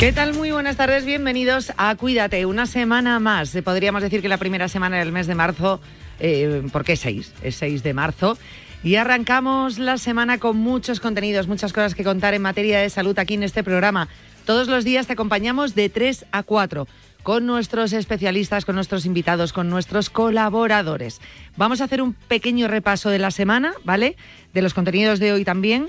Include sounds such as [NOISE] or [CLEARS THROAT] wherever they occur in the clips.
¿Qué tal? Muy buenas tardes, bienvenidos a Cuídate. Una semana más, podríamos decir que la primera semana del mes de marzo, eh, porque es 6, es 6 de marzo. Y arrancamos la semana con muchos contenidos, muchas cosas que contar en materia de salud aquí en este programa. Todos los días te acompañamos de 3 a 4 con nuestros especialistas, con nuestros invitados, con nuestros colaboradores. Vamos a hacer un pequeño repaso de la semana, ¿vale? De los contenidos de hoy también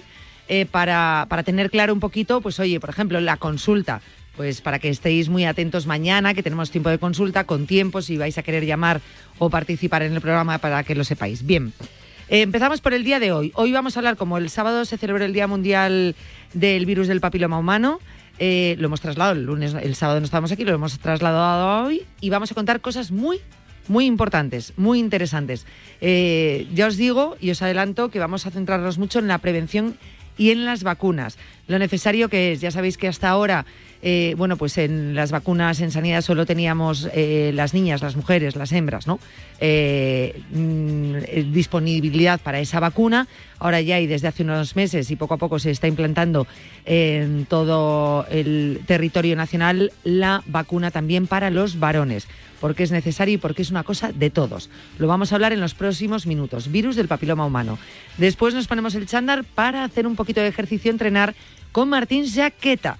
eh, para, para tener claro un poquito, pues oye, por ejemplo, la consulta pues para que estéis muy atentos mañana, que tenemos tiempo de consulta, con tiempo, si vais a querer llamar o participar en el programa para que lo sepáis. Bien, eh, empezamos por el día de hoy. Hoy vamos a hablar, como el sábado se celebra el Día Mundial del Virus del Papiloma Humano, eh, lo hemos trasladado el lunes, el sábado no estábamos aquí, lo hemos trasladado hoy y vamos a contar cosas muy, muy importantes, muy interesantes. ya os digo y os adelanto que vamos a centrarnos mucho en la prevención y en las vacunas. Lo necesario que es, ya sabéis que hasta ahora, eh, bueno, pues en las vacunas en sanidad solo teníamos eh, las niñas, las mujeres, las hembras, ¿no? Eh, mm, disponibilidad para esa vacuna. Ahora ya y desde hace unos meses y poco a poco se está implantando en todo el territorio nacional la vacuna también para los varones porque es necesario y porque es una cosa de todos. Lo vamos a hablar en los próximos minutos. Virus del papiloma humano. Después nos ponemos el chándar para hacer un poquito de ejercicio, entrenar con Martín Jaqueta.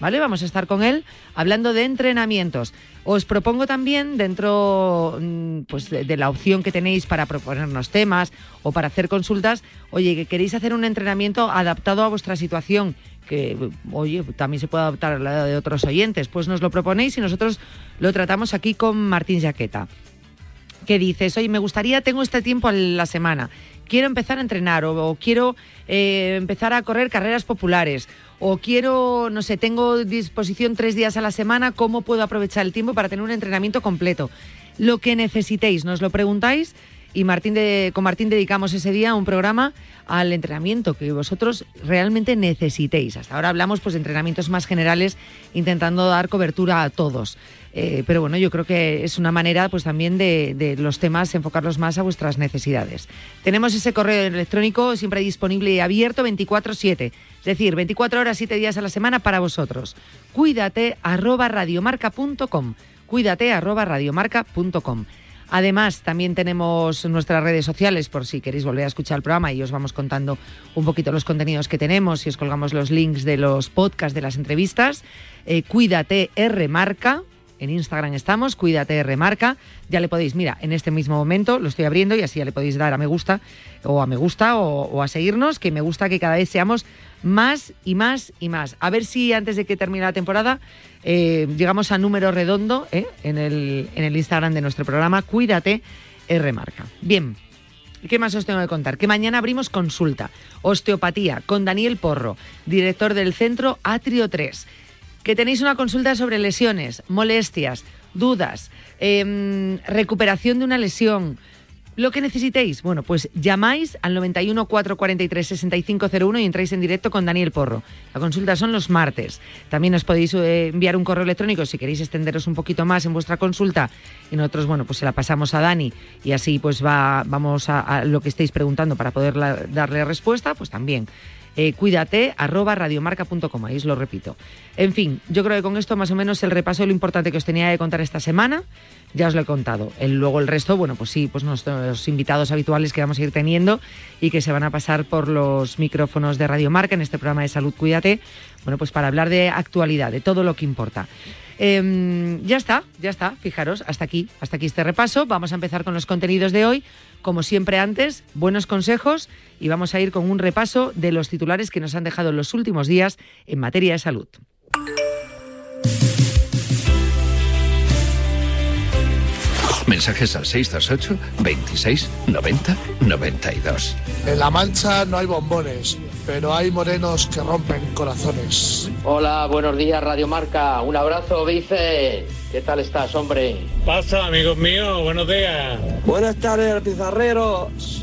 ¿Vale? Vamos a estar con él hablando de entrenamientos. Os propongo también, dentro mm, pues, de, la opción que tenéis para proponernos temas o para hacer consultas, oye, que queréis hacer un entrenamiento adaptado a vuestra situación que, oye, también se puede adaptar a la de otros oyentes, pues nos lo proponéis y nosotros lo tratamos aquí con Martín Jaqueta. ¿Qué dices? Oye, me gustaría, tengo este tiempo en la semana, quiero empezar a entrenar o, quiero eh, empezar a correr carreras populares o quiero, no sé, tengo disposición tres días a la semana, ¿cómo puedo aprovechar el tiempo para tener un entrenamiento completo? Lo que necesitéis, nos lo preguntáis y Martín de, con Martín dedicamos ese día un programa al entrenamiento que vosotros realmente necesitéis. Hasta ahora hablamos pues, de entrenamientos más generales intentando dar cobertura a todos. Eh, pero bueno, yo creo que es una manera pues también de, los temas enfocarlos más a vuestras necesidades. Tenemos ese correo electrónico siempre disponible y abierto 24/7, es decir, 24 horas, 7 días a la semana para vosotros. Cuídate arroba radiomarca.com. Cuídate radiomarca.com. Además, también tenemos nuestras redes sociales por si queréis volver a escuchar el programa y os vamos contando un poquito los contenidos que tenemos y os colgamos los links de los podcasts de las entrevistas. Eh, cuídate R Marca. En Instagram estamos, cuídate R Marca. Ya le podéis, mira, en este mismo momento lo estoy abriendo y así ya le podéis dar a me gusta o a me gusta o a seguirnos, que me gusta que cada vez seamos más y más y más. A ver si antes de que termine la temporada eh, llegamos a número redondo eh, en, el, en el Instagram de nuestro programa. Cuídate, remarca. Bien. ¿Qué más os tengo que contar? Que mañana abrimos consulta, osteopatía, con Daniel Porro, director del centro Atrio 3. Que tenéis una consulta sobre lesiones, molestias, dudas, em, recuperación de una lesión, lo que necesitéis, bueno, pues llamáis al 91 443 6501 y entráis en directo con Daniel Porro. La consulta son los martes. También os podéis eh, enviar un correo electrónico si queréis extenderos un poquito más en vuestra consulta y nosotros, bueno, pues se la pasamos a Dani y así pues va, vamos a, lo que estéis preguntando para poder darle respuesta, pues también. Eh, cuídate, arroba radiomarca.com, ahí os lo repito. En fin, yo creo que con esto más o menos el repaso de lo importante que os tenía que contar esta semana ya os lo he contado. El, luego el resto, bueno, pues sí, pues nuestros invitados habituales que vamos a ir teniendo y que se van a pasar por los micrófonos de Radio Marca en este programa de Salud Cuídate, bueno, pues para hablar de actualidad, de todo lo que importa. Em, ya está, ya está, fijaros, hasta aquí, hasta aquí este repaso. Vamos a empezar con los contenidos de hoy. Como siempre antes, buenos consejos y vamos a ir con un repaso de los titulares que nos han dejado los últimos días en materia de salud. Mensajes al 628 26 90 92. En La Mancha no hay bombones, pero hay morenos que rompen corazones. Hola, buenos días Radio Marca. Un abrazo, Vice. ¿Qué tal estás, hombre? Pasa, amigos míos, buenos días. Buenas tardes, pizarreros.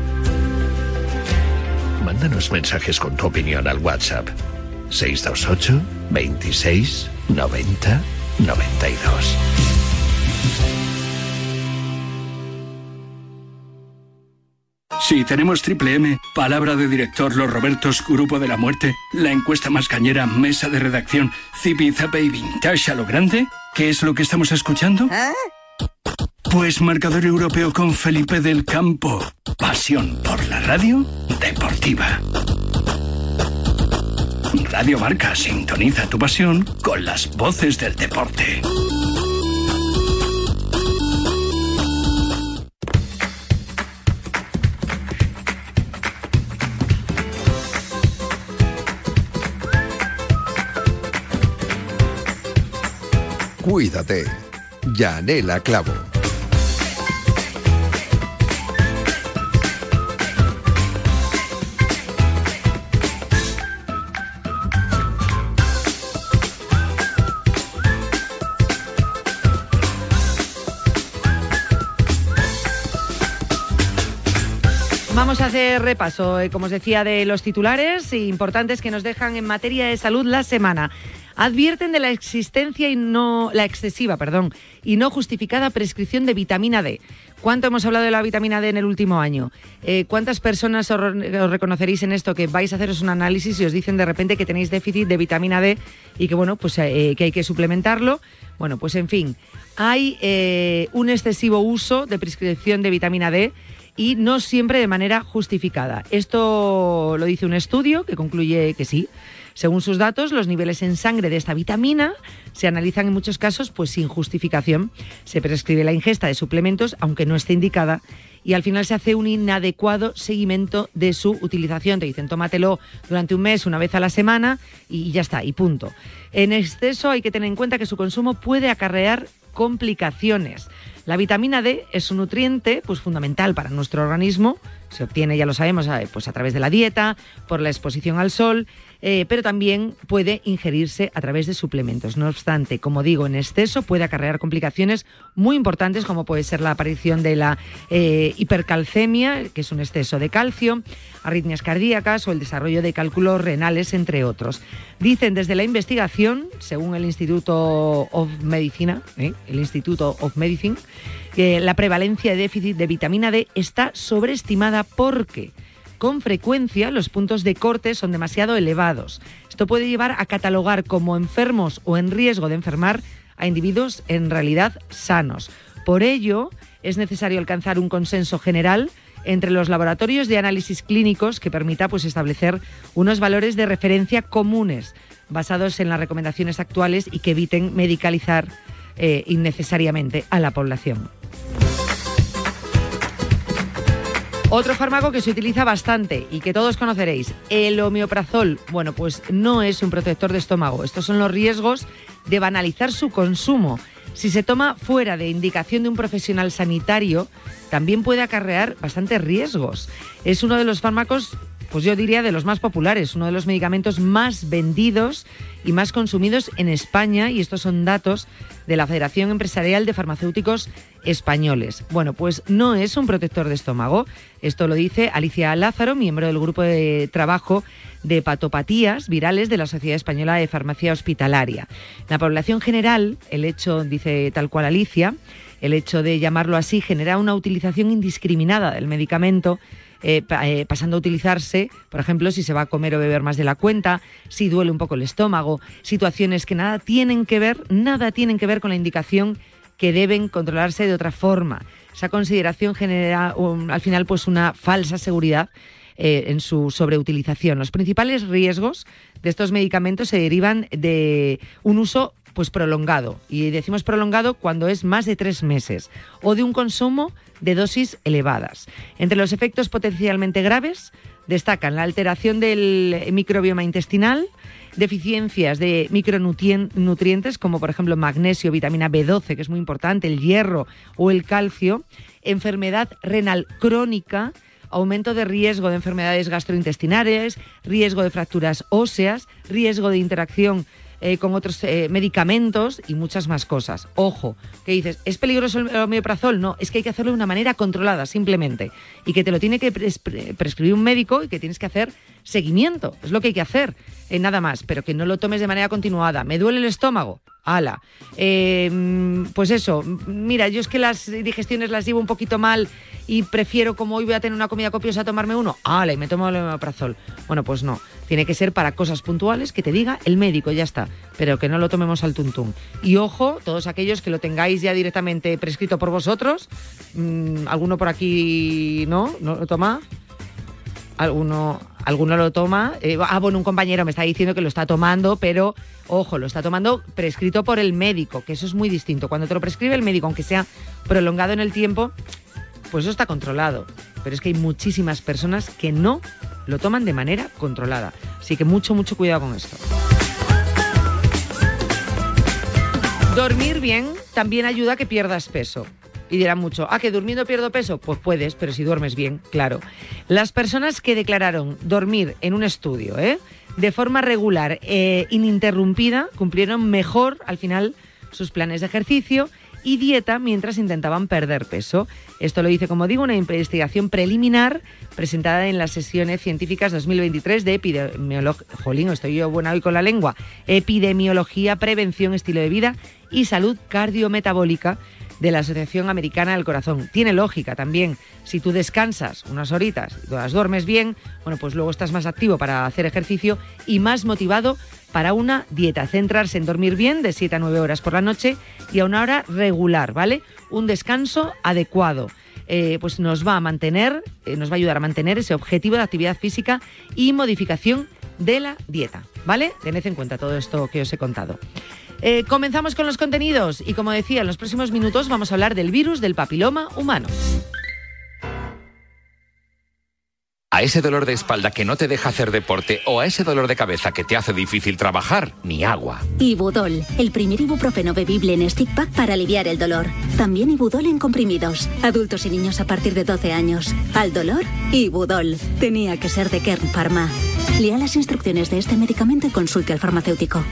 Mándanos mensajes con tu opinión al WhatsApp 628 26 90 92. Sí, tenemos Triple M, Palabra de Director, Los Robertos, Grupo de la Muerte, La Encuesta Más Cañera, Mesa de Redacción, Zipiza Baby, Tasha Lo Grande. ¿Qué es lo que estamos escuchando? Pues marcador europeo con Felipe del Campo. Pasión por la radio deportiva. Radio Marca sintoniza tu pasión con las voces del deporte. Cuídate. Yanela Clavo. Vamos a hacer repaso, eh, como os decía, de los titulares importantes que nos dejan en materia de salud la semana. Advierten de la existencia y no la excesiva, perdón, y no justificada prescripción de vitamina D. ¿Cuánto hemos hablado de la vitamina D en el último año? Eh, ¿Cuántas personas os, reconoceréis en esto que vais a haceros un análisis y os dicen de repente que tenéis déficit de vitamina D y que bueno, pues eh, que hay que suplementarlo? Bueno, pues en fin, hay un excesivo uso de prescripción de vitamina D y no siempre de manera justificada. Esto lo dice un estudio que concluye que sí. Según sus datos, los niveles en sangre de esta vitamina se analizan en muchos casos pues sin justificación. Se prescribe la ingesta de suplementos aunque no esté indicada y al final se hace un inadecuado seguimiento de su utilización. Te dicen, tómatelo durante un mes, una vez a la semana y ya está, y punto. En exceso hay que tener en cuenta que su consumo puede acarrear complicaciones. La vitamina D es un nutriente pues, fundamental para nuestro organismo. Se obtiene, ya lo sabemos, pues, a través de la dieta, por la exposición al sol, eh, pero también puede ingerirse a través de suplementos. No obstante, como digo, en exceso puede acarrear complicaciones muy importantes, como puede ser la aparición de la eh, hipercalcemia, que es un exceso de calcio, arritmias cardíacas o el desarrollo de cálculos renales, entre otros. Dicen desde la investigación, según el Instituto of Medicina, ¿eh? el Instituto of Medicine, que la prevalencia de déficit de vitamina D está sobreestimada porque con frecuencia los puntos de corte son demasiado elevados. Esto puede llevar a catalogar como enfermos o en riesgo de enfermar a individuos en realidad sanos. Por ello, es necesario alcanzar un consenso general entre los laboratorios de análisis clínicos que permita pues, establecer unos valores de referencia comunes basados en las recomendaciones actuales y que eviten medicalizar eh, innecesariamente a la población. Otro fármaco que se utiliza bastante y que todos conoceréis, el homeoprazol. Bueno, pues no es un protector de estómago. Estos son los riesgos de banalizar su consumo. Si se toma fuera de indicación de un profesional sanitario, también puede acarrear bastantes riesgos. Es uno de los fármacos pues yo diría de los más populares, uno de los medicamentos más vendidos y más consumidos en España, y estos son datos de la Federación Empresarial de Farmacéuticos Españoles. Bueno, pues no es un protector de estómago, esto lo dice Alicia Lázaro, miembro del grupo de trabajo de hepatopatías virales de la Sociedad Española de Farmacia Hospitalaria. La población general, el hecho, dice tal cual Alicia, el hecho de llamarlo así genera una utilización indiscriminada del medicamento eh, eh, pasando a utilizarse, por ejemplo, si se va a comer o beber más de la cuenta, si duele un poco el estómago, situaciones que nada tienen que ver, nada tienen que ver con la indicación que deben controlarse de otra forma. Esa consideración genera al final pues una falsa seguridad eh, en su sobreutilización. Los principales riesgos de estos medicamentos se derivan de un uso pues prolongado. Y decimos prolongado cuando es más de tres meses. O de un consumo de dosis elevadas. Entre los efectos potencialmente graves destacan la alteración del microbioma intestinal, deficiencias de micronutrientes como por ejemplo magnesio, vitamina B12, que es muy importante, el hierro o el calcio, enfermedad renal crónica, aumento de riesgo de enfermedades gastrointestinales, riesgo de fracturas óseas, riesgo de interacción eh, con otros eh, medicamentos y muchas más cosas. Ojo, que dices, ¿es peligroso el omeprazol? No, es que hay que hacerlo de una manera controlada, simplemente. Y que te lo tiene que prescribir un médico y que tienes que hacer seguimiento. Es lo que hay que hacer, eh, nada más, pero que no lo tomes de manera continuada. ¿Me duele el estómago? Ala. Em, pues eso, mira, yo es que las digestiones las llevo un poquito mal y prefiero, como hoy voy a tener una comida copiosa, tomarme uno, ala, y me tomo el omeprazol. Bueno, pues no, tiene que ser para cosas puntuales que te diga el médico, ya está, pero que no lo tomemos al tuntún. Y ojo, todos aquellos que lo tengáis ya directamente prescrito por vosotros, mm, alguno por aquí, ¿no? ¿No lo toma? alguno, alguno lo toma. Eh, ah, bueno, un compañero me está diciendo que lo está tomando, pero ojo, lo está tomando prescrito por el médico, que eso es muy distinto. Cuando te lo prescribe el médico, aunque sea prolongado en el tiempo, pues eso está controlado. Pero es que hay muchísimas personas que no lo toman de manera controlada. Así que mucho, mucho cuidado con esto. Dormir bien también ayuda a que pierdas peso. Y dirán mucho, ¿ah, que durmiendo pierdo peso? Pues puedes, pero si duermes bien, claro. Las personas que declararon dormir en un estudio, ¿eh? de forma regular e ininterrumpida, cumplieron mejor al final sus planes de ejercicio y dieta mientras intentaban perder peso. Esto lo dice, como digo, una investigación preliminar presentada en las sesiones científicas 2023 de epidemiología. Jolín, estoy yo buena hoy con la lengua. Epidemiología, prevención, estilo de vida y salud cardiometabólica de la Asociación Americana del Corazón. Tiene lógica también. Si tú descansas unas horitas y las duermes bien, bueno, pues luego estás más activo para hacer ejercicio y más motivado para una dieta. Centrarse en dormir bien de 7 a 9 horas por la noche y a una hora regular, ¿vale? Un descanso adecuado. Eh, pues nos va a mantener, eh, nos va a ayudar a mantener ese objetivo de actividad física y modificación de la dieta, ¿vale? Tened en cuenta todo esto que os he contado. Eh, comenzamos con los contenidos y como decía, en los próximos minutos vamos a hablar del virus del papiloma humano. A ese dolor de espalda que no te deja hacer deporte o a ese dolor de cabeza que te hace difícil trabajar, ni agua. Ibudol, el primer ibuprofeno bebible en stick pack para aliviar el dolor. También Ibudol en comprimidos. Adultos y niños a partir de 12 años. Al dolor, Ibudol. Tenía que ser de Kern Pharma. Lea las instrucciones de este medicamento y consulte al farmacéutico.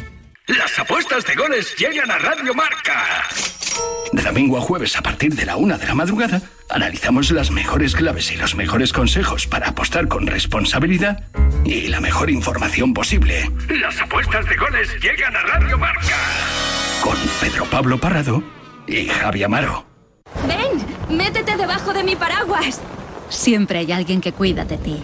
Las apuestas de goles llegan a Radio Marca. De domingo a jueves a partir de la una de la madrugada, analizamos las mejores claves y los mejores consejos para apostar con responsabilidad y la mejor información posible. Las apuestas de goles llegan a Radio Marca. Con Pedro Pablo Parrado y Javi Amaro. Ven, métete debajo de mi paraguas. Siempre hay alguien que cuida de ti.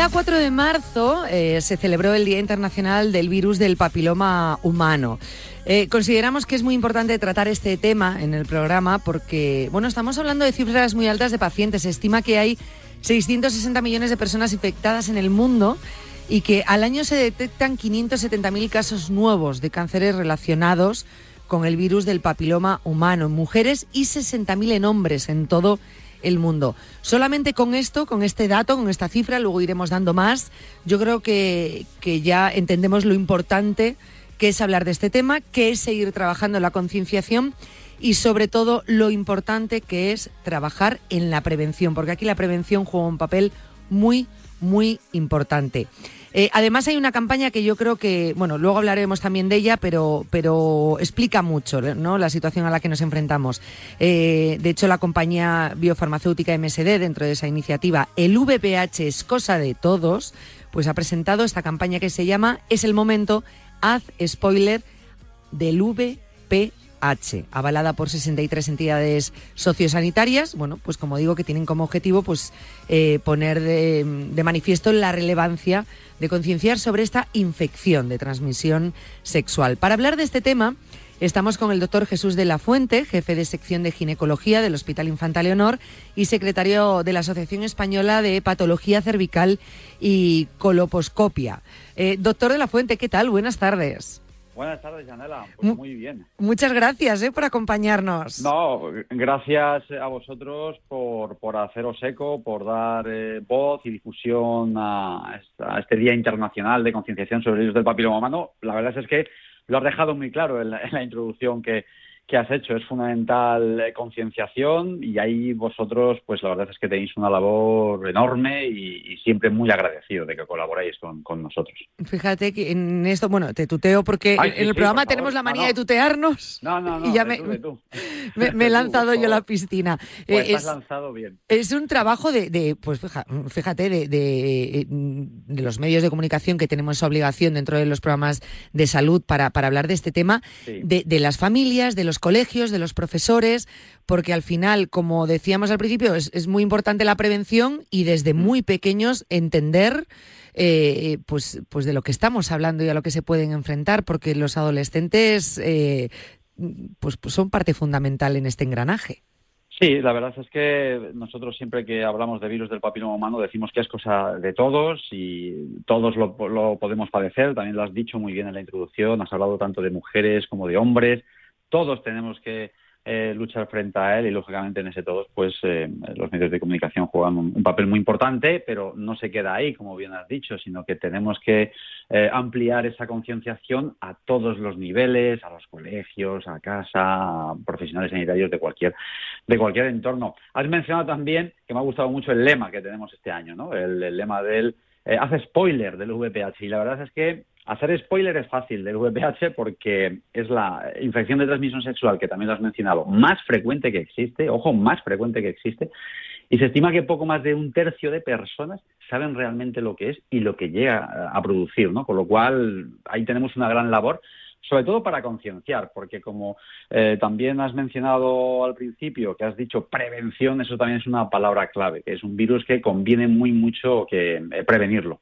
Día 4 de marzo eh, se celebró el Día Internacional del Virus del Papiloma Humano. Eh, consideramos que es muy importante tratar este tema en el programa porque, bueno, estamos hablando de cifras muy altas de pacientes. Se estima que hay 660 millones de personas infectadas en el mundo y que al año se detectan 570.000 casos nuevos de cánceres relacionados con el virus del papiloma humano en mujeres y 60.000 en hombres en todo el mundo. Solamente con esto, con este dato, con esta cifra, luego iremos dando más. Yo creo que, que ya entendemos lo importante que es hablar de este tema, que es seguir trabajando en la concienciación y sobre todo lo importante que es trabajar en la prevención, porque aquí la prevención juega un papel muy, muy importante. Eh, además hay una campaña que yo creo que, bueno, luego hablaremos también de ella, pero, pero explica mucho ¿no? la situación a la que nos enfrentamos. Eh, de hecho, la compañía biofarmacéutica MSD, dentro de esa iniciativa, el VPH es cosa de todos, pues ha presentado esta campaña que se llama Es el momento, haz spoiler del VPH. Avalada por 63 entidades sociosanitarias, bueno, pues como digo, que tienen como objetivo pues eh, poner de, manifiesto la relevancia de concienciar sobre esta infección de transmisión sexual. Para hablar de este tema, estamos con el doctor Jesús de la Fuente, jefe de sección de ginecología del Hospital Infanta Leonor y secretario de la Asociación Española de Patología Cervical y Coloposcopia. Eh, doctor de la Fuente, ¿qué tal? Buenas tardes. Buenas tardes, Janela. Pues muy bien. Muchas gracias eh, por acompañarnos. No, gracias a vosotros por, por haceros eco, por dar eh, voz y difusión a, a, este Día Internacional de Concienciación sobre el virus del papiloma humano. La verdad es que lo has dejado muy claro en la, en la introducción que, que has hecho. Es fundamental eh, concienciación y ahí vosotros, pues la verdad es que tenéis una labor enorme y, y siempre muy agradecido de que colaboréis con, con, nosotros. Fíjate que en esto, bueno, te tuteo porque Ay, en el sí, programa tenemos la manía no, no. de tutearnos. No, no, no. Y ya de me, tú, de tú. [LAUGHS] me, me, he [LAUGHS] lanzado yo a la piscina. Pues eh, es, lanzado bien. Es un trabajo de, de pues fíjate, de, de, de, los medios de comunicación que tenemos esa obligación dentro de los programas de salud para, para hablar de este tema, sí. de las familias, de los colegios, de los profesores, porque al final, como decíamos al principio, es, es muy importante la prevención y desde muy pequeños entender eh, pues, pues de lo que estamos hablando y a lo que se pueden enfrentar, porque los adolescentes eh, pues, pues son parte fundamental en este engranaje. Sí, la verdad es que nosotros siempre que hablamos de virus del papiloma humano decimos que es cosa de todos y todos lo, lo podemos padecer. También lo has dicho muy bien en la introducción, has hablado tanto de mujeres como de hombres todos tenemos que eh, luchar frente a él y lógicamente en ese todos pues eh, los medios de comunicación juegan un, papel muy importante pero no se queda ahí como bien has dicho sino que tenemos que eh, ampliar esa concienciación a todos los niveles a los colegios a casa a profesionales sanitarios de cualquier de cualquier entorno. Has mencionado también que me ha gustado mucho el lema que tenemos este año no el lema del eh, hace spoiler del VPH y la verdad es que Hacer spoiler es fácil del VPH porque es la infección de transmisión sexual, que también lo has mencionado, más frecuente que existe, ojo, más frecuente que existe, y se estima que poco más de un tercio de personas saben realmente lo que es y lo que llega a producir, ¿no? Con lo cual, ahí tenemos una gran labor sobre todo para concienciar, porque como eh, también has mencionado al principio, que has dicho prevención, eso también es una palabra clave, que es un virus que conviene muy mucho que eh, prevenirlo.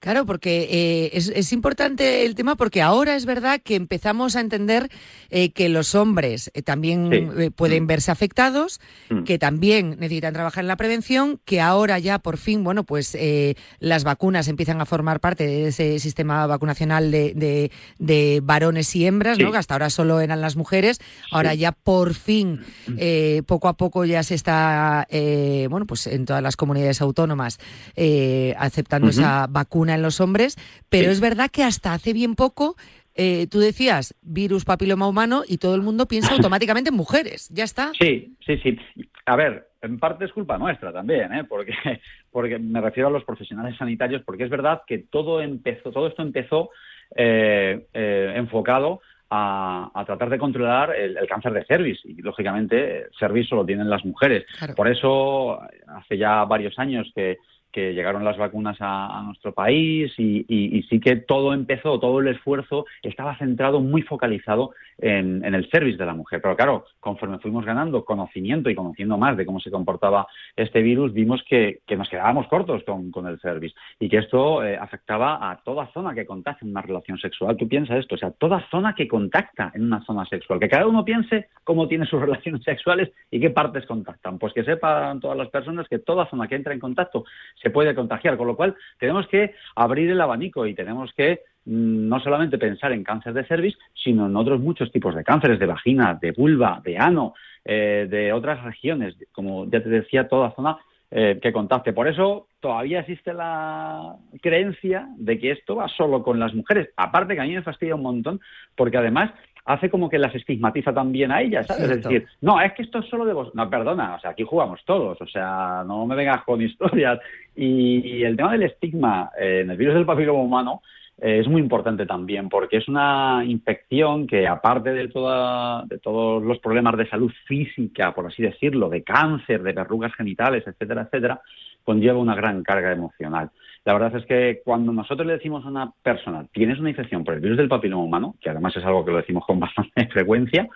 Claro, porque eh, es, es, importante el tema porque ahora es verdad que empezamos a entender eh, que los hombres eh, también sí. pueden mm. verse afectados, mm. que también necesitan trabajar en la prevención, que ahora ya por fin, bueno, pues las vacunas empiezan a formar parte de ese sistema vacunacional de, de, de varones y hembras, sí. ¿no? Que hasta ahora solo eran las mujeres, ahora sí. ya por fin, mm. poco a poco ya se está, bueno, pues en todas las comunidades autónomas aceptando esa vacuna en los hombres, pero sí. es verdad que hasta hace bien poco eh, tú decías virus papiloma humano y todo el mundo piensa [COUGHS] automáticamente en mujeres. Ya está. Sí, sí, sí. A ver, en parte es culpa nuestra también, ¿eh? porque, [LAUGHS] porque me refiero a los profesionales sanitarios, porque es verdad que todo empezó, todo esto empezó eh, eh, enfocado a, a, tratar de controlar el, el, cáncer de cervix y lógicamente cervix solo tienen las mujeres. Claro. Por eso hace ya varios años que que llegaron las vacunas a, nuestro país y, sí que todo empezó, todo el esfuerzo estaba centrado, muy focalizado en, el service de la mujer. Pero claro, conforme fuimos ganando conocimiento y conociendo más de cómo se comportaba este virus, vimos que, nos quedábamos cortos con, el service y que esto eh, afectaba a toda zona que contacta en una relación sexual. Tú piensas esto, o sea, toda zona que contacta en una zona sexual, que cada uno piense cómo tiene sus [LAUGHS] relaciones sexuales y qué partes contactan. Pues que sepan todas las personas que toda zona que entra en contacto se puede contagiar, con lo cual tenemos que abrir el abanico y tenemos que mm, no solamente pensar en cáncer de cervix, sino en otros muchos tipos de cánceres, de vagina, de vulva, de ano, eh, de otras regiones, como ya te decía, toda zona eh, que contacte. Por eso todavía existe la creencia de que esto va solo con las mujeres. Aparte que a mí me fastidia un montón, porque además hace como que las estigmatiza también a ellas, ¿sabes? Es decir, no, es que esto es solo de vos. No, perdona, o sea, aquí jugamos todos, o sea, no me vengas con [LAUGHS] historias. Y, el tema del estigma eh, en el virus del papiloma humano eh, es muy importante también, porque es una infección que, aparte de, toda, de todos los problemas de salud física, por así decirlo, de cáncer, de verrugas genitales, etcétera, etcétera, conlleva una gran carga emocional. La verdad es que cuando nosotros le decimos a una persona, tienes una infección por el virus del papiloma humano, que además es algo que lo decimos con [LAUGHS] bastante frecuencia,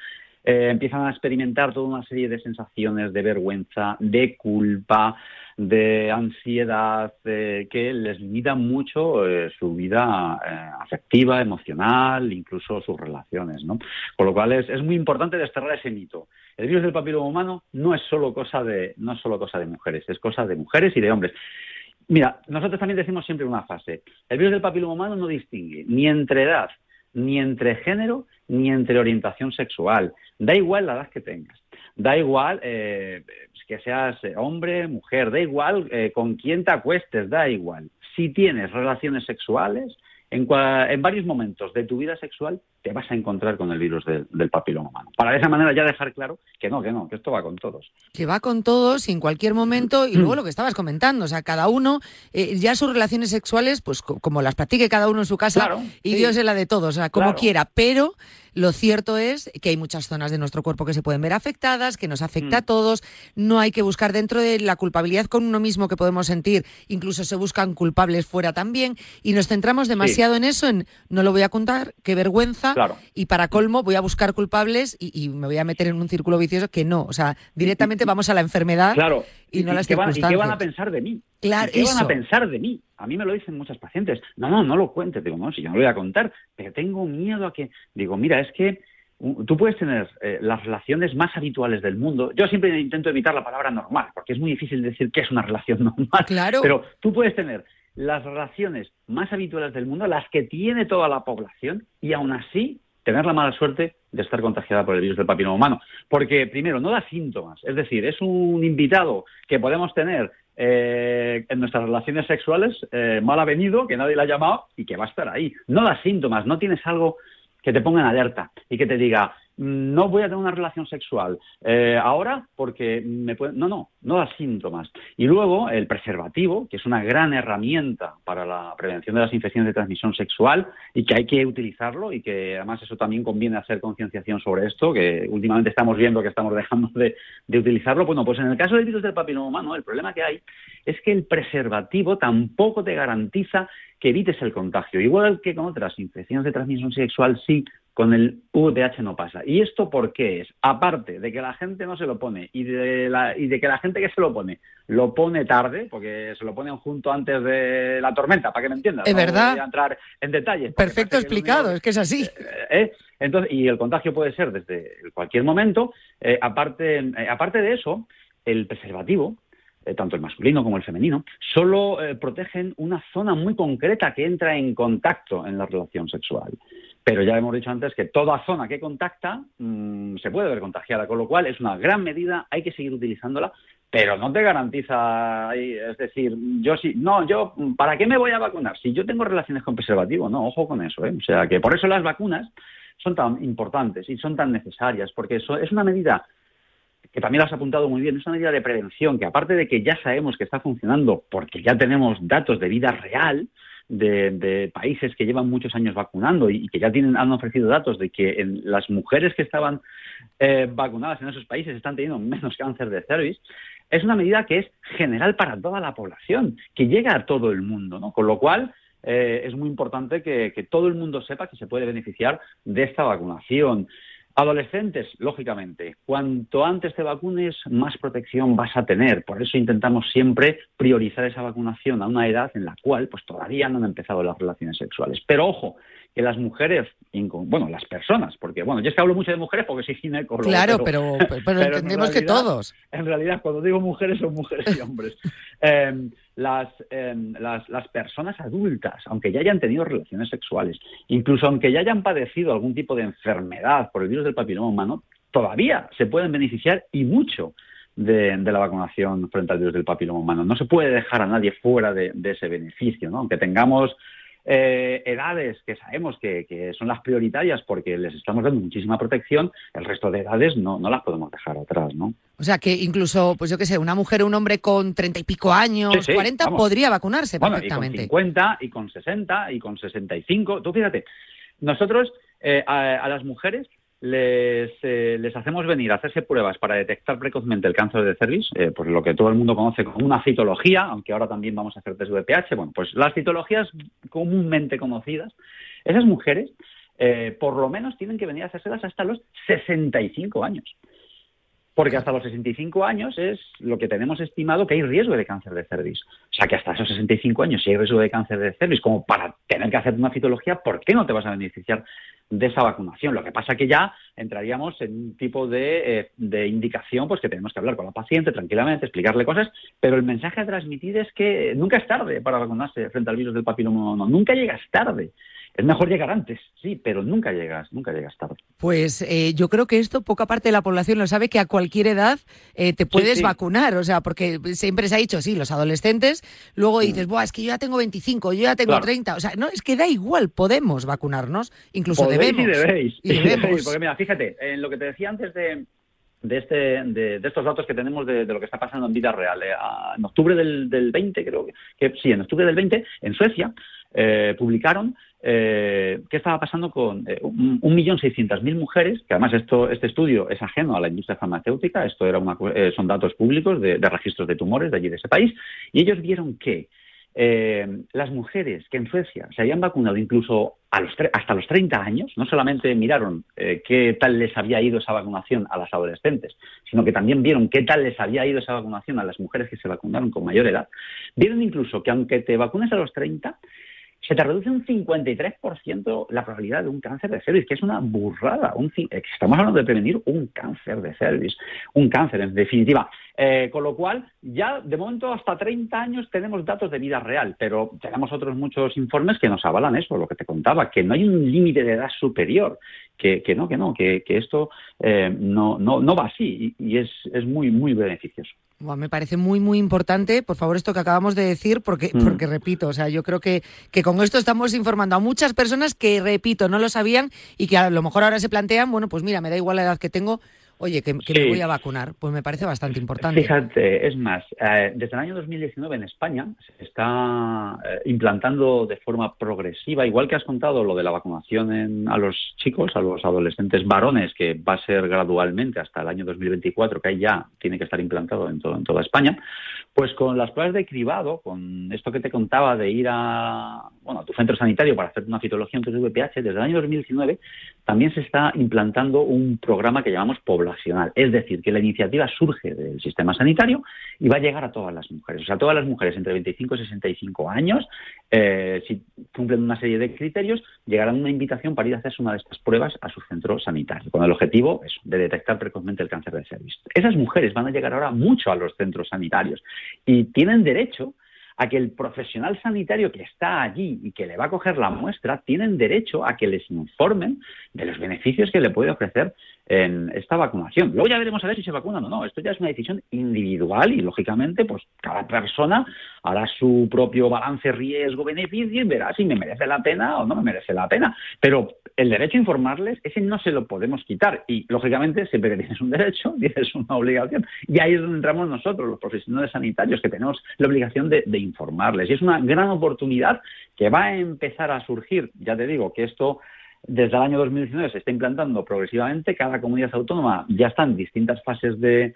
eh, empiezan a experimentar toda una serie de sensaciones de vergüenza, de culpa, de ansiedad, eh, que les limita mucho eh, su vida afectiva, emocional, incluso sus relaciones. ¿no? Con lo cual es, es, muy importante desterrar ese mito. El virus del papiloma humano no es solo cosa de, no es solo cosa de mujeres, es cosa de mujeres y de hombres. Mira, nosotros también decimos siempre una frase. El virus del papiloma humano no distingue ni entre edad, ni entre género, ni entre orientación sexual. Da igual la edad que tengas. Da igual eh, que seas eh, hombre, mujer, da igual eh, con quién te acuestes, da igual. Si tienes relaciones sexuales, en, en varios momentos de tu vida sexual te vas a encontrar con el virus del papiloma humano. Para de esa manera ya dejar claro que no, que no, que esto va con todos. Que va con todos y en cualquier momento, y luego lo que estabas comentando, o sea, cada uno, eh, ya sus relaciones sexuales, pues como las practique cada uno en su casa, y Dios es la de todos, o sea, como quiera, pero lo cierto es que hay muchas zonas de nuestro cuerpo que se pueden ver afectadas, que nos afecta a mm. todos, no hay que buscar dentro de la culpabilidad con uno mismo que podemos sentir, incluso se buscan culpables fuera también, y nos centramos demasiado en eso, en no lo voy a contar, qué vergüenza, y para colmo voy a buscar culpables y, me voy a meter en un círculo vicioso que no. O sea, directamente vamos a la enfermedad y, no a las circunstancias. ¿Y qué van a pensar de mí? Claro, ¿Qué van a pensar de mí? A mí me lo dicen muchas pacientes. No, no, no lo cuentes. Digo, no, si yo no lo voy a contar, pero tengo miedo a que... Digo, mira, es que tú puedes tener eh, las relaciones más habituales del mundo. Yo siempre intento evitar la palabra normal, porque es muy difícil decir qué es una relación [LAUGHS] normal. Claro. Pero tú puedes tener las relaciones más habituales del mundo, las que tiene toda la población, y aún así tener la mala suerte de estar contagiada por el virus del papiloma humano. Porque, primero, no da síntomas. Es decir, es un invitado que podemos tener eh, en nuestras relaciones sexuales eh, mal avenido, que nadie le ha llamado y que va a estar ahí. No da síntomas, no tienes algo que te ponga en alerta y que te diga, no voy a tener una relación sexual eh, ahora porque me puede... No, no, no da síntomas. Y luego el preservativo, que es una gran herramienta para la prevención de las infecciones de transmisión sexual y que hay que utilizarlo y que además eso también conviene hacer concienciación sobre esto, que últimamente estamos viendo que estamos dejando de, de utilizarlo. Bueno, pues en el caso del virus del papiloma humano, el problema que hay es que el preservativo tampoco te garantiza que evites el contagio. Igual que con otras infecciones de transmisión sexual, sí, con el VPH no pasa. ¿Y esto por qué es? Aparte de que la gente no se lo pone y de, la, y de que la gente que se lo pone lo pone tarde, porque se lo ponen junto antes de la tormenta, para que me entiendas. Es verdad. Voy a entrar en detalles. Perfecto explicado, es que es así. Eh, eh, entonces, y el contagio puede ser desde cualquier momento. Eh, aparte, aparte de eso, el preservativo, tanto el masculino como el femenino, solo protegen una zona muy concreta que entra en contacto en la relación sexual. Pero ya hemos dicho antes que toda zona que contacta mm, se puede ver contagiada, con lo cual es una gran medida, hay que seguir utilizándola, pero no te garantiza, es decir, yo sí, no, yo, ¿para qué me voy a vacunar? Si yo tengo relaciones con preservativo, no, ojo con eso, ¿eh? O sea, que por eso las vacunas son tan importantes y son tan necesarias, porque eso es una medida que también lo has apuntado muy bien, es una medida de prevención que aparte de que ya sabemos que está funcionando porque ya tenemos datos de vida real, de, países que llevan muchos años vacunando y, que ya tienen, han ofrecido datos de que en las mujeres que estaban eh, vacunadas en esos países están teniendo menos cáncer de cervix, es una medida que es general para toda la población, que llega a todo el mundo, ¿no? Con lo cual, eh, es muy importante que, que, todo el mundo sepa que se puede beneficiar de esta vacunación. Adolescentes, lógicamente, cuanto antes te vacunes, más protección vas a tener. Por eso intentamos siempre priorizar esa vacunación a una edad en la cual pues, todavía no han empezado las relaciones sexuales. Pero ojo, que las mujeres, bueno, las personas, porque bueno, yo es que hablo mucho de mujeres porque soy ginecólogo. Claro, pero, pero, [LAUGHS] entendemos que todos. En realidad, cuando digo mujeres, son mujeres y hombres. [LAUGHS] eh, las, eh, las, las, personas adultas, aunque ya hayan tenido relaciones sexuales, incluso aunque ya hayan padecido algún tipo de enfermedad por el virus del papiloma humano, todavía se pueden beneficiar y mucho de, de, la vacunación frente al virus del papiloma humano. No se puede dejar a nadie fuera de, de ese beneficio, ¿no? aunque tengamos eh, edades que sabemos que, que, son las prioritarias porque les estamos dando muchísima protección, el resto de edades no, no las podemos dejar atrás, ¿no? O sea que incluso, pues yo qué sé, una mujer o un hombre con treinta y pico años, sí, sí, cuarenta, vamos. podría vacunarse bueno, perfectamente. Y con 50, y con 60, y con 65. Tú fíjate, nosotros eh, a, a, las mujeres les, eh, les hacemos venir a hacerse pruebas para detectar precozmente el cáncer de cervix, eh, pues lo que todo el mundo conoce como una citología, aunque ahora también vamos a hacer test de VPH. Bueno, pues las citologías comúnmente conocidas, esas mujeres eh, por lo menos tienen que venir a hacérselas hasta los 65 años. Porque hasta los 65 años es lo que tenemos estimado que hay riesgo de cáncer de cervix. O sea, que hasta esos 65 años, si hay riesgo de cáncer de cervix, como para tener que hacer una citología, ¿por qué no te vas a beneficiar de esa vacunación? Lo que pasa que ya entraríamos en un tipo de, eh, indicación, pues que tenemos que hablar con la paciente tranquilamente, explicarle cosas, pero el mensaje a transmitir es que nunca es tarde para vacunarse frente al virus del papiloma humano. Nunca llegas tarde. Es mejor llegar antes, sí, pero nunca llegas, nunca llegas tarde. Pues eh, yo creo que esto poca parte de la población lo sabe que a cualquier edad eh, te puedes Sí, sí. vacunar, o sea, porque siempre se ha dicho, sí, los adolescentes, luego dices, Buah, es que yo ya tengo 25, yo ya tengo Claro. 30, o sea, no, es que da igual, podemos vacunarnos, incluso Podéis debemos. Y debéis. [LAUGHS] Y debemos. Porque mira, fíjate, en lo que te decía antes de, de, este, de, de estos datos que tenemos de, de lo que está pasando en vida real. eh, a- en octubre del, del 20, creo que, sí, en octubre del 20, en Suecia, eh, publicaron eh, qué estaba pasando con eh, un, millón seiscientas mil mujeres, que además esto, este estudio es ajeno a la industria farmacéutica, esto era una, eh, son datos públicos de, registros de tumores de allí de ese país, y ellos vieron que eh, las mujeres que en Suecia se habían vacunado incluso hasta los 30 años, no solamente miraron qué tal les había ido esa vacunación a las adolescentes, sino que también vieron qué tal les había ido esa vacunación a las mujeres que se vacunaron con mayor edad, vieron incluso que aunque te vacunes a los 30, se te reduce un 53% la probabilidad de un cáncer de cervix, que es una burrada. Un, eh, estamos hablando de prevenir un cáncer de cervix, un cáncer en definitiva. Eh, con lo cual, ya de momento hasta 30 años tenemos datos de vida real, pero tenemos otros muchos informes que nos avalan eso, lo que te contaba, que no hay un límite de edad superior, que, que no, que no, que, esto eh, no, no, no va así y, y es, es muy, muy beneficioso. Buah, me parece muy, muy importante, por favor, esto que acabamos de decir, porque, Mm. porque repito, o sea, yo creo que, que con esto estamos informando a muchas personas que, repito, no lo sabían y que a lo mejor ahora se plantean, bueno, pues mira, me da igual la edad que tengo, oye, que, que me voy a vacunar. Pues me parece bastante importante. Fíjate, es más, eh, desde el año 2019 en España se está eh, implantando de forma progresiva, igual que has contado lo de la vacunación en- a los chicos, a los adolescentes varones, que va a ser gradualmente hasta el año 2024, que ahí ya tiene que estar implantado en, todo- en toda España, pues con las pruebas de cribado, con esto que te contaba de ir a, bueno, a tu centro sanitario para hacer una citología en tu VPH, desde el año 2019 también se está implantando un programa que llamamos poblacional. Es decir, que la iniciativa surge del sistema sanitario y va a llegar a todas las mujeres. O sea, todas las mujeres entre 25 y 65 años, eh, si cumplen una serie de criterios, llegarán una invitación para ir a hacerse una de estas pruebas a su centro sanitario, con el objetivo de detectar precozmente el cáncer de cervix. Esas mujeres van a llegar ahora mucho a los centros sanitarios y tienen derecho a que el profesional sanitario que está allí y que le va a coger la muestra tienen derecho a que les informen de los beneficios que le puede ofrecer en esta vacunación. Luego ya veremos a ver si se vacunan o no. Esto ya es una decisión individual y, lógicamente, pues cada persona hará su propio balance riesgo-beneficio y verá si me merece la pena o no me merece la pena. Pero el derecho a informarles, ese no se lo podemos quitar. Y, lógicamente, siempre que tienes un derecho, [LAUGHS] tienes una obligación. Y ahí es donde entramos nosotros, los profesionales sanitarios, que tenemos la obligación de, informarles. Y es una gran oportunidad que va a empezar a surgir. Ya te digo que esto desde el año 2019 se está implantando progresivamente. Cada comunidad autónoma ya está en distintas fases de,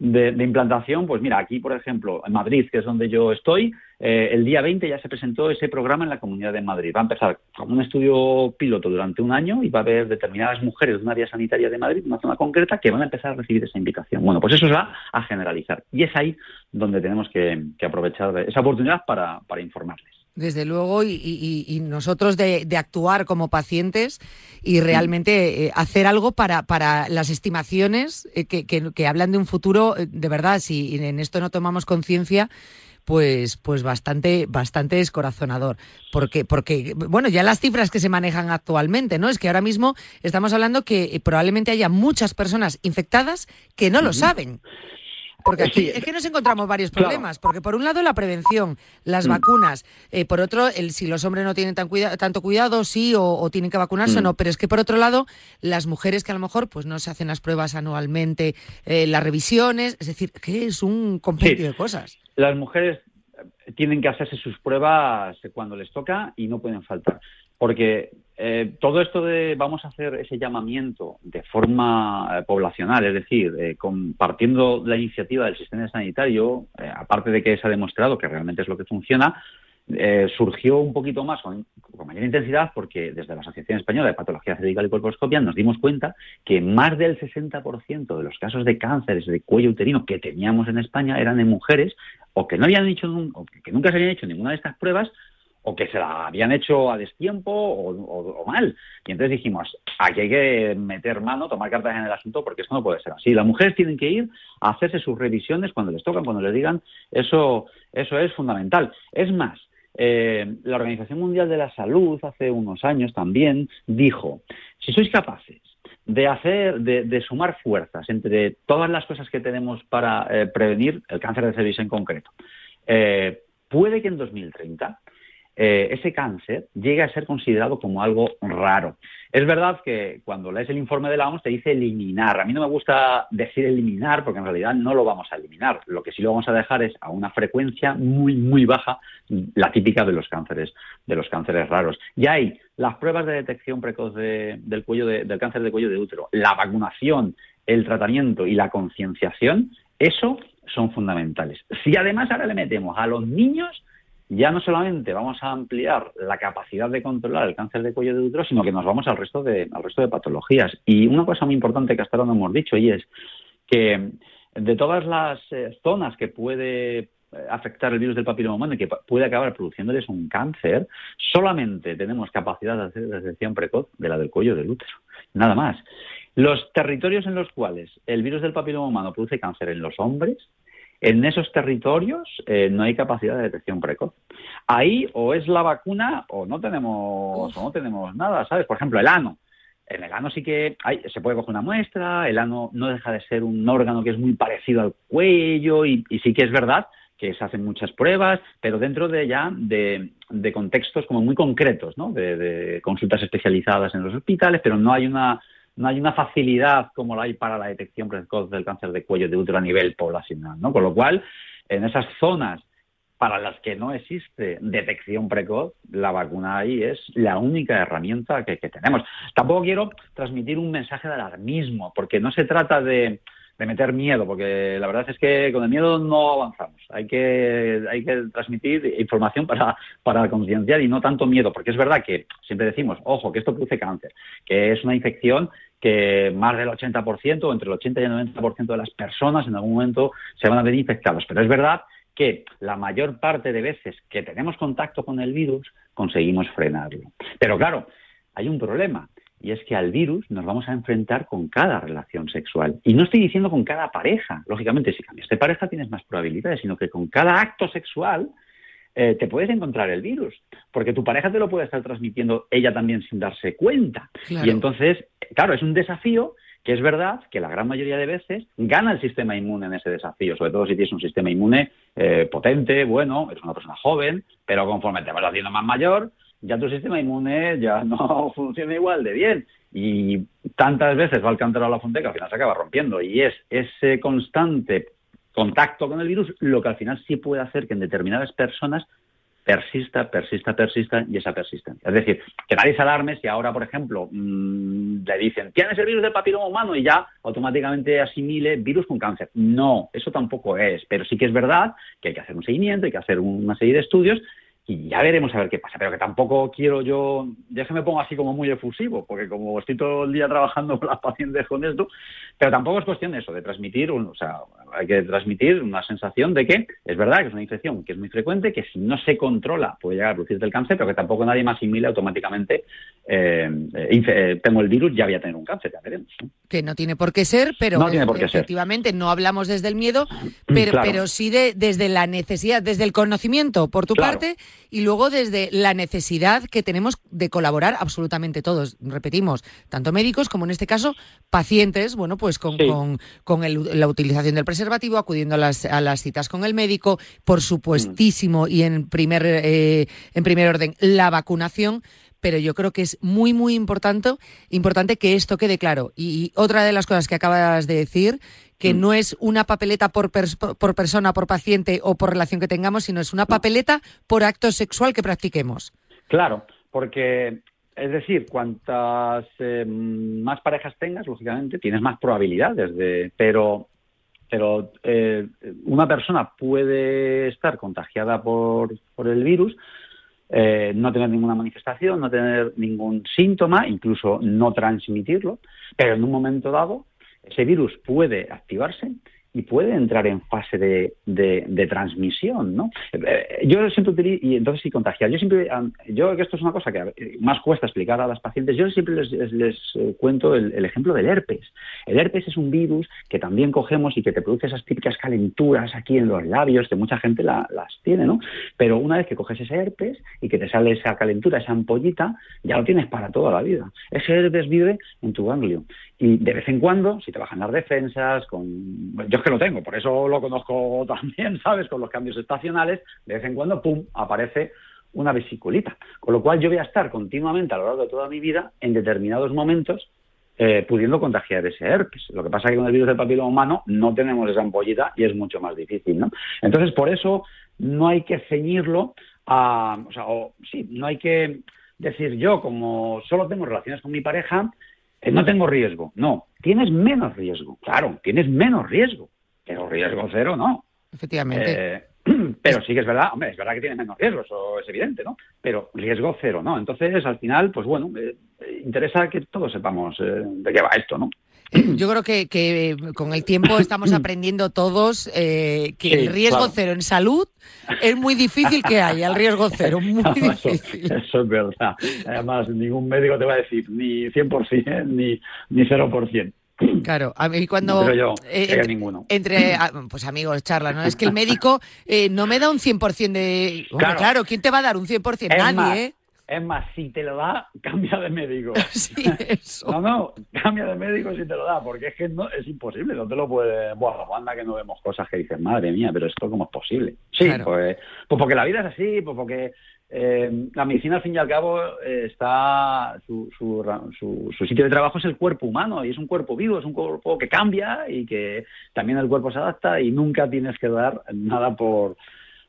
implantación, pues mira, aquí, por ejemplo, en Madrid, que es donde yo estoy, eh, el día 20 ya se presentó ese programa en la Comunidad de Madrid. Va a empezar como un estudio piloto durante un año y va a haber determinadas mujeres de un área sanitaria de Madrid, una zona concreta, que van a empezar a recibir esa invitación. Bueno, pues eso se va a generalizar. Y es ahí donde tenemos que, aprovechar esa oportunidad para, informarles. Desde luego, y, nosotros de, actuar como pacientes y realmente eh, hacer algo para, las estimaciones eh, que, que, hablan de un futuro, de verdad, si en esto no tomamos conciencia, pues, pues bastante, bastante descorazonador. Porque, porque, bueno, ya las cifras que se manejan actualmente, ¿no? Es que ahora mismo estamos hablando que probablemente haya muchas personas infectadas que no lo saben. Porque aquí es que nos encontramos varios problemas, porque por un lado la prevención, las mm. vacunas, eh, por otro, el, si los hombres no tienen tan tanto cuidado, sí, o, tienen que vacunarse o mm. no, pero es que por otro lado, las mujeres que a lo mejor pues no se hacen las pruebas anualmente, eh, las revisiones, es decir, que es un compendio de cosas. Las mujeres tienen que hacerse sus pruebas cuando les toca y no pueden faltar. Porque eh, todo esto de vamos a hacer ese llamamiento de forma eh, poblacional, es decir, eh, compartiendo la iniciativa del sistema sanitario, aparte de que se ha demostrado que realmente es lo que funciona, surgió un poquito más con, mayor intensidad porque desde la Asociación Española de Patología Cervical y Colposcopia nos dimos cuenta que más del 60% de los casos de cánceres de cuello uterino que teníamos en España eran en mujeres o que no habían hecho o que nunca se habían hecho ninguna de estas pruebas o que se la habían hecho a destiempo o, mal. Y entonces dijimos, aquí hay que meter mano, tomar cartas en el asunto, porque esto no puede ser así. Las mujeres tienen que ir a hacerse sus revisiones cuando les tocan, cuando les digan, eso, eso es fundamental. Es más, eh, la Organización Mundial de la Salud hace unos años también dijo, si sois capaces de hacer, de, sumar fuerzas entre todas las cosas que tenemos para eh, prevenir el cáncer de cervix en concreto, eh, puede que en 2030 eh, ese cáncer llega a ser considerado como algo raro. Es verdad que cuando lees el informe de la OMS te dice eliminar. A mí no me gusta decir eliminar porque en realidad no lo vamos a eliminar. Lo que sí lo vamos a dejar es a una frecuencia muy, muy baja, la típica de los cánceres, de los cánceres raros. Y hay las pruebas de detección precoz del, cuello del cáncer de cuello de útero, la vacunación, el tratamiento y la concienciación, eso son fundamentales. Si además ahora le metemos a los niños, ya no solamente vamos a ampliar la capacidad de controlar el cáncer de cuello de útero, sino que nos vamos al resto de, al resto de patologías. Y una cosa muy importante que hasta ahora no hemos dicho y es que de todas las eh, zonas que puede eh, afectar el virus del papiloma humano y que puede acabar produciéndoles un cáncer, solamente tenemos capacidad de hacer detección precoz de la del cuello del útero. Nada más. Los territorios en los cuales el virus del papiloma humano produce cáncer en los hombres en esos territorios eh, no hay capacidad de detección precoz. Ahí o es la vacuna o no tenemos, o no tenemos nada, ¿sabes? Por ejemplo, el ano. En el ano sí que hay, se puede coger una muestra, el ano no deja de ser un órgano que es muy parecido al cuello y, sí que es verdad que se hacen muchas pruebas, pero dentro de ya de, contextos como muy concretos, ¿no? de consultas especializadas en los hospitales, pero no hay una no hay una facilidad como la hay para la detección precoz del cáncer de cuello de útero a nivel poblacional, ¿no? Con lo cual, en esas zonas para las que no existe detección precoz, la vacuna ahí es la única herramienta que, tenemos. Tampoco quiero transmitir un mensaje de alarmismo, porque no se trata de, de meter miedo, porque la verdad es que con el miedo no avanzamos. Hay que, hay que transmitir información para, para concienciar y no tanto miedo, porque es verdad que siempre decimos, ojo, que esto produce cáncer, que es una infección que más del 80% o entre el 80 y el 90% de las personas en algún momento se van a ver infectados. Pero es verdad que la mayor parte de veces que tenemos contacto con el virus conseguimos frenarlo. Pero claro, hay un problema y es que al virus nos vamos a enfrentar con cada relación sexual. Y no estoy diciendo con cada pareja. Lógicamente, si cambias de pareja tienes más probabilidades, sino que con cada acto sexual eh, te puedes encontrar el virus. Porque tu pareja te lo puede estar transmitiendo ella también sin darse cuenta. Y entonces, claro, es un desafío que es verdad que la gran mayoría de veces gana el sistema inmune en ese desafío, sobre todo si tienes un sistema inmune eh, potente, bueno, eres una persona joven, pero conforme te vas haciendo más mayor, ya tu sistema inmune ya [LAUGHS] no funciona igual de bien. Y tantas veces va al cántaro a la fuente que al final se acaba rompiendo. Y es ese constante contacto con el virus lo que al final sí puede hacer que en determinadas personas persista, persista, persista y esa persistencia. Es decir, que nadie se alarme si ahora, por ejemplo, mmm, le dicen, tienes el virus del papiloma humano y ya automáticamente asimile virus con cáncer. No, eso tampoco es, pero sí que es verdad que hay que hacer un seguimiento, hay que hacer una serie de estudios y ya veremos a ver qué pasa. Pero que tampoco quiero yo, ya se me pongo así como muy efusivo, porque como estoy todo el día trabajando con las pacientes con esto, pero tampoco es cuestión de eso, de transmitir, un, o sea, hay que transmitir una sensación de que es verdad que es una infección que es muy frecuente, que si no se controla puede llegar a producirte el cáncer, pero que tampoco nadie más asimile automáticamente, eh, eh, tengo el virus, ya voy a tener un cáncer, ya veremos. ¿no? Que no tiene por qué ser, pero no tiene por qué efectivamente ser. no hablamos desde el miedo, [CLEARS THROAT] pero, claro. pero sí de, desde la necesidad, desde el conocimiento por tu claro. parte y luego desde la necesidad que tenemos de colaborar absolutamente todos, repetimos, tanto médicos como en este caso pacientes, bueno, pues con, sí. con, con el, la utilización del preservativo, acudiendo a las, a las citas con el médico, por supuestísimo, mm. y en primer, eh, en primer orden, la vacunación pero yo creo que es muy, muy importante, importante que esto quede claro. Y otra de las cosas que acabas de decir, que mm. no es una papeleta por, per por persona, por paciente o por relación que tengamos, sino es una papeleta por acto sexual que practiquemos. Claro, porque es decir, cuantas eh, más parejas tengas, lógicamente, tienes más probabilidades de. Pero, pero eh, una persona puede estar contagiada por, por el virus, eh, no tener ninguna manifestación, no tener ningún síntoma, incluso no transmitirlo, pero en un momento dado ese virus puede activarse y puede entrar en fase de, transmisión, ¿no? Eh, yo siempre utilizo, y entonces sí contagiar. Yo siempre, yo que esto es una cosa que más cuesta explicar a las pacientes, yo siempre les, les, les cuento el, el, ejemplo del herpes. El herpes es un virus que también cogemos y que te produce esas típicas calenturas aquí en los labios, que mucha gente la, las tiene, ¿no? Pero una vez que coges ese herpes y que te sale esa calentura, esa ampollita, ya lo tienes para toda la vida. Ese herpes vive en tu ganglio. Y de vez en cuando, si te bajan las defensas, con... yo es que lo tengo, por eso lo conozco [LAUGHS] también, ¿sabes? Con los cambios estacionales, de vez en cuando, ¡pum!, aparece una vesiculita. Con lo cual yo voy a estar continuamente a lo largo de toda mi vida, en determinados momentos, eh, pudiendo contagiar ese herpes. Lo que pasa es que con el virus del papiloma humano no tenemos esa ampollita y es mucho más difícil, ¿no? Entonces, por eso no hay que ceñirlo a... O sea, o, sí, no hay que decir yo, como solo tengo relaciones con mi pareja, no tengo riesgo. No, tienes menos riesgo. Claro, tienes menos riesgo, pero riesgo cero no. Efectivamente. Eh, [CLEARS THROAT] pero sí que es verdad, hombre, es verdad que tienes menos riesgo, eso es evidente, ¿no? Pero riesgo cero, ¿no? Entonces, al final, pues bueno, eh, interesa que todos sepamos eh, de qué va esto, ¿no? Yo creo que, que, con el tiempo estamos aprendiendo todos eh, que sí, el riesgo claro. cero en salud es muy difícil que haya, el riesgo cero, muy [LAUGHS] no, difícil. Eso, eso, es verdad. Además, ningún médico te va a decir ni 100% [LAUGHS] ni, ni 0%. Claro, a mí cuando no, yo, eh, entre, ninguno. entre pues amigos charla, ¿no? Es que el médico eh, no me da un 100% de... Hombre, claro. claro, ¿quién te va a dar un 100%? Es Nadie, más, ¿eh? Es más, si te lo da, [LAUGHS] cambia de médico. [LAUGHS] Sí, eso. No, no, cambia de médico si te lo da, porque es que no, es imposible, no te lo puede... Bueno, anda que no vemos cosas que dices, madre mía, pero esto cómo es posible. Sí, claro. pues, pues porque la vida es así, pues porque eh, la medicina, al fin y al cabo, eh, está su, su, su, su, sitio de trabajo es el cuerpo humano y es un cuerpo vivo, es un cuerpo que cambia y que también el cuerpo se adapta y nunca tienes que dar nada por,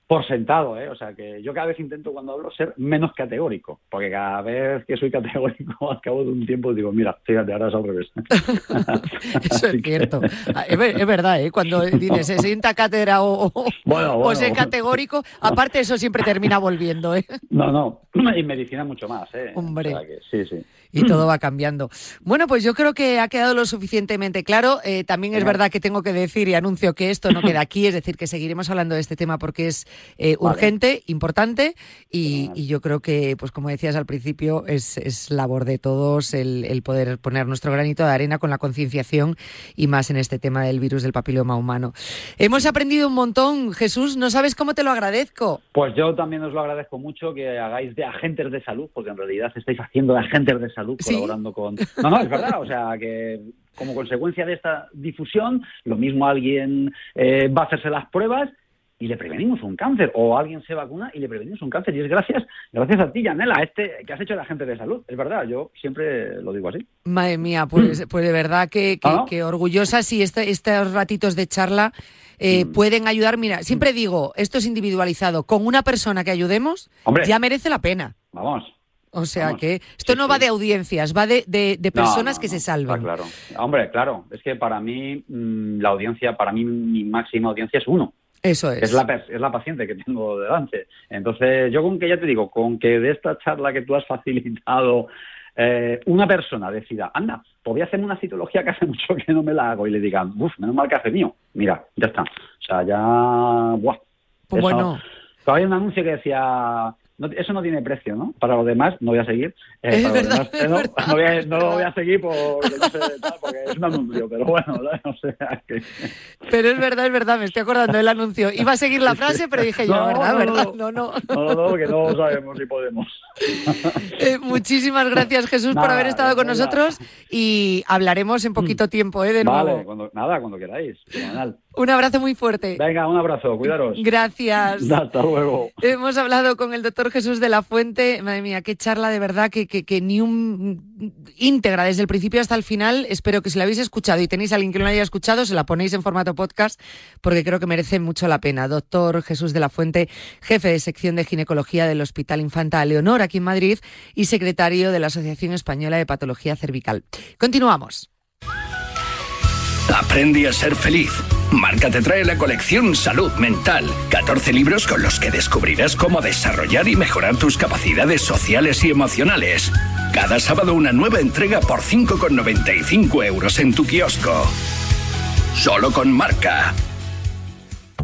por sentado, ¿eh? O sea, que yo cada vez intento cuando hablo ser menos categórico, porque cada vez que soy [LAUGHS] categórico al cabo de un tiempo digo, mira, fíjate, ahora es al revés. [LAUGHS] Eso es cierto. [LAUGHS] Es, es, verdad, ¿eh? Cuando dices se sienta cátedra o, bueno, bueno. o ser categórico, aparte eso siempre termina volviendo, ¿eh? No, no, [CLEARS THROAT] y medicina mucho más, ¿eh? Hombre. O sea que, sí, sí. Y todo va cambiando. Bueno, pues yo creo que ha quedado lo suficientemente claro. Eh, también es verdad que tengo que decir y anuncio que esto no queda aquí, es decir, que seguiremos hablando de este tema porque es eh, urgente, vale. importante y, y, yo creo que, pues como decías al principio, es, es labor de todos el, el, poder poner nuestro granito de arena con la concienciación y más en este tema del virus del papiloma humano. Hemos aprendido un montón, Jesús, no sabes cómo te lo agradezco. Pues yo también os lo agradezco mucho que hagáis de agentes de salud, porque en realidad estáis haciendo de agentes de salud colaborando ¿Sí? con... No, no, es verdad, o sea que como consecuencia de esta difusión, lo mismo alguien eh, va a hacerse las pruebas y le prevenimos un cáncer, o alguien se vacuna y le prevenimos un cáncer. Y es gracias, gracias a ti, Yanela, este que has hecho la gente de salud. Es verdad, yo siempre lo digo así. Madre mía, pues, pues de verdad que, que, ¿Ah, no? que orgullosa si este, estos ratitos de charla eh, Mm. pueden ayudar. Mira, siempre digo, esto es individualizado. Con una persona que ayudemos, Hombre. ya merece la pena. Vamos. O sea Vamos. que esto no va de audiencias, va de, de- personas no, que no, se salven. está claro. Hombre, claro, es que para mí mm, la audiencia, para mí mi máxima audiencia es uno. Eso es. Es la, pers- es la paciente que tengo delante. Entonces, yo con que ya te digo, con que de esta charla que tú has facilitado, eh, una persona decida, anda, pues voy a hacerme una citología que hace mucho que no me la hago y le digan, uff, menos mal que hace mío. Mira, ya está. O sea, ya. Buah. Pues bueno. Todavía hay un anuncio que decía. No- eso no tiene precio, ¿no? Para los demás no voy a seguir. Eh, Es para los verdad, demás, es no, verdad. no voy a, no lo voy a [LAUGHS] seguir porque, no sé, tal, porque es un anuncio, pero bueno, ¿no? sea que. Pero es verdad, es verdad, me estoy acordando del anuncio. Iba a seguir la frase, pero dije yo, No, ¿verdad? no, ¿verdad? no. No, no. No, que no sabemos si podemos. [LAUGHS] Eh, muchísimas gracias, Jesús, por Nada, haber estado con venga. nosotros y hablaremos en poquito tiempo, ¿eh? De nuevo. Vale, cuando, nada, cuando queráis. Fenomenal. Un abrazo muy fuerte. Venga, un abrazo, cuidaros. Gracias. Hasta luego. Hemos hablado con el doctor Jesús de la Fuente. Madre mía, qué charla de verdad, que, que, que ni un íntegra desde el principio hasta el final. Espero que si la habéis escuchado y tenéis a alguien que no la haya escuchado, se la ponéis en formato podcast, porque creo que merece mucho la pena. Doctor Jesús de la Fuente, jefe de sección de ginecología del Hospital Infanta Leonor aquí en Madrid y secretario de la Asociación Española de Patología Cervical. Continuamos. Aprende a ser feliz. Marca te trae la colección Salud Mental. 14 libros con los que descubrirás cómo desarrollar y mejorar tus capacidades sociales y emocionales. Cada sábado una nueva entrega por 5,95 euros en tu kiosco. Solo con Marca.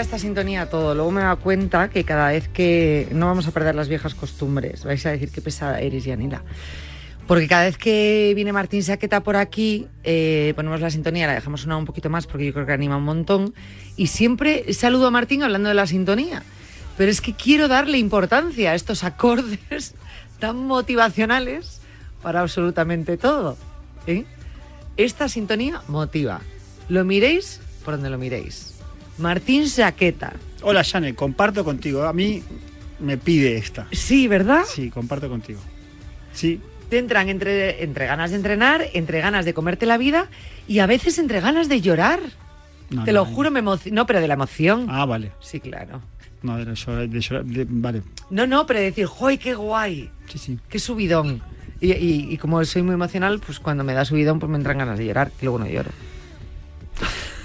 esta sintonía a todo. Luego me da cuenta que cada vez que no vamos a perder las viejas costumbres, vais a decir qué pesada eres, Yanila. Porque cada vez que viene Martín Saqueta por aquí, eh, ponemos la sintonía, la dejamos sonar un poquito más porque yo creo que anima un montón. Y siempre saludo a Martín hablando de la sintonía. Pero es que quiero darle importancia a estos acordes [LAUGHS] tan motivacionales para absolutamente todo. ¿eh? Esta sintonía motiva. Lo miréis por donde lo miréis. Martín Saqueta. Hola, Janet, comparto contigo. A mí me pide esta. Sí, ¿verdad? Sí, comparto contigo. Sí, Te entran entre, entre ganas de entrenar, entre ganas de comerte la vida y a veces entre ganas de llorar. No, Te no, lo juro, me emociono. No, pero de la emoción. Ah, vale. Sí, claro. No, de llorar, de llorar- de- vale. No, no, pero decir, ¡joy, qué guay! Sí, sí. ¡Qué subidón! Y, y- y como soy muy emocional, pues cuando me da subidón, pues me entran ganas de llorar y luego no lloro.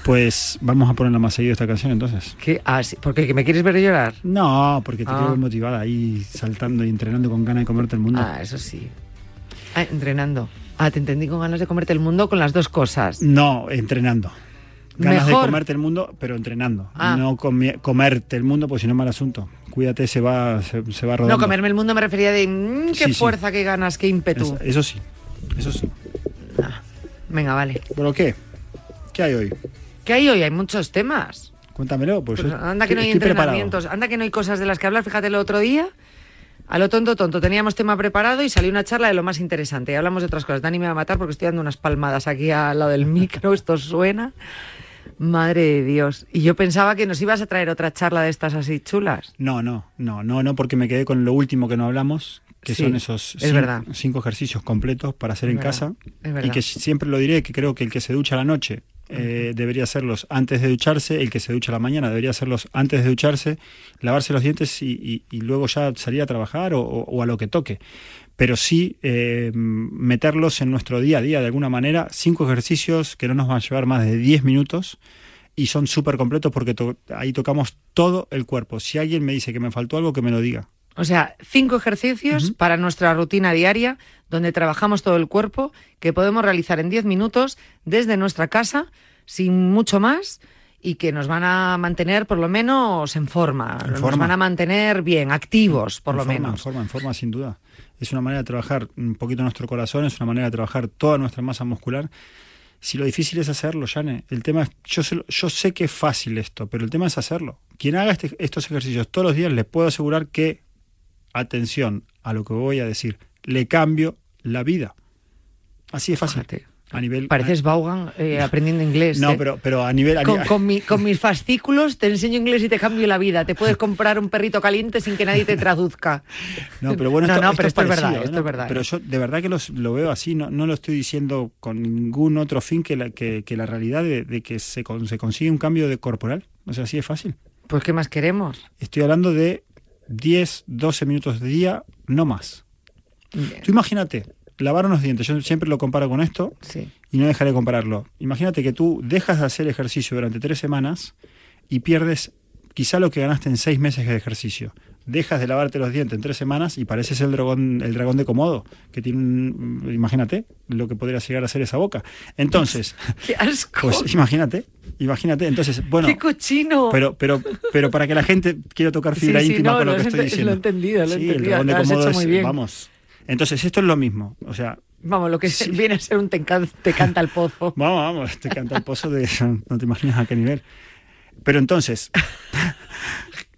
Pues vamos a ponerla más seguido esta canción entonces. ¿Qué? Ah, sí. ¿Por qué? ¿Que me quieres ver llorar? No, porque te Ah. quiero motivada ahí saltando y entrenando con ganas de comerte el mundo. Ah, eso sí. Ah, entrenando. Ah, te entendí con ganas de comerte el mundo con las dos cosas. No, entrenando. Ganas Mejor. de comerte el mundo, pero entrenando. Ah. No comi- comerte el mundo, pues si no mal asunto. Cuídate, se va, se, se va rodando. No, comerme el mundo me refería de mm, qué Sí, sí. fuerza, qué ganas, qué ímpetu. Eso, eso sí, eso sí. Venga, vale. ¿Pero qué? ¿Qué hay hoy? ¿Qué hay hoy? Hay muchos temas. Cuéntamelo, pues, Pues anda que no hay preparado. entrenamientos, anda que no hay cosas de las que hablar. Fíjate el otro día, A lo tonto, tonto. Teníamos tema preparado y salió una charla de lo más interesante. Y hablamos de otras cosas. Dani me va a matar porque estoy dando unas palmadas aquí al lado del micro. [LAUGHS] Esto suena. Madre de Dios. Y yo pensaba que nos ibas a traer otra charla de estas así chulas. No, no, no, no, no, porque me quedé con lo último que no hablamos, que Sí, son esos es cinco, ejercicios completos para hacer Es en verdad, casa. es verdad. Y que siempre lo diré, que creo que el que se ducha a la noche eh, debería hacerlos antes de ducharse, el que se ducha a la mañana debería hacerlos antes de ducharse, lavarse los dientes y, y- y luego ya salir a trabajar o, o- o a lo que toque. Pero sí eh, meterlos en nuestro día a día de alguna manera, cinco ejercicios que no nos van a llevar más de 10 minutos y son súper completos porque to- ahí tocamos todo el cuerpo. Si alguien me dice que me faltó algo, que me lo diga. O sea, cinco ejercicios para nuestra rutina diaria, donde trabajamos todo el cuerpo, que podemos realizar en 10 minutos desde nuestra casa, sin mucho más, y que nos van a mantener por lo menos en forma. En nos forma. van a mantener bien, activos por En lo forma, En menos. forma, en forma, sin duda. Es una manera de trabajar un poquito nuestro corazón, es una manera de trabajar toda nuestra masa muscular. Si lo difícil es hacerlo, Jane, el tema es, yo sé, yo sé que es fácil esto, pero el tema es hacerlo. Quien haga este- estos ejercicios todos los días, les puedo asegurar que, atención a lo que voy a decir, le cambio la vida. Así es fácil. A nivel. Pareces Vaughan eh, aprendiendo inglés. No, ¿eh? pero, pero a nivel. a Con, nivel- con mi- con [LAUGHS] mis fascículos te enseño inglés y te cambio la vida. Te puedes comprar un perrito caliente sin que nadie te traduzca. No, pero bueno, No, esto, no, esto pero es esto es parecido, verdad, esto es verdad. Pero yo de verdad que los, lo veo así, no, no lo estoy diciendo con ningún otro fin que la, que, que la realidad de, de que se, con- se consigue un cambio de corporal. O sea, así es fácil. Pues, ¿qué más queremos? Estoy hablando de 10, 12 minutos de día, no más. Tú imagínate, lavar unos dientes, yo siempre lo comparo con esto y no dejaré de compararlo. Imagínate que tú dejas de hacer ejercicio durante tres semanas y pierdes quizá lo que ganaste en seis meses de ejercicio. Dejas de lavarte los dientes en tres semanas y pareces el dragón, el dragón de Komodo, que tiene un, imagínate lo que podría llegar a ser esa boca. Entonces, [LAUGHS] ¡Qué asco! pues imagínate, imagínate. Entonces, bueno, ¡Qué cochino! pero, pero, pero para que la gente quiera tocar fibra Sí, sí, íntima no, con lo lo que estoy [LAUGHS] diciendo. lo he entendido, lo he Sí, el entendido, dragón de Komodo hecho muy es- bien. Vamos. Entonces, esto es lo mismo. O sea, Vamos, lo que [LAUGHS] viene a ser un te, can- te canta el pozo. [LAUGHS] Vamos, vamos, te canta el pozo de [LAUGHS] no te imaginas a qué nivel. Pero entonces,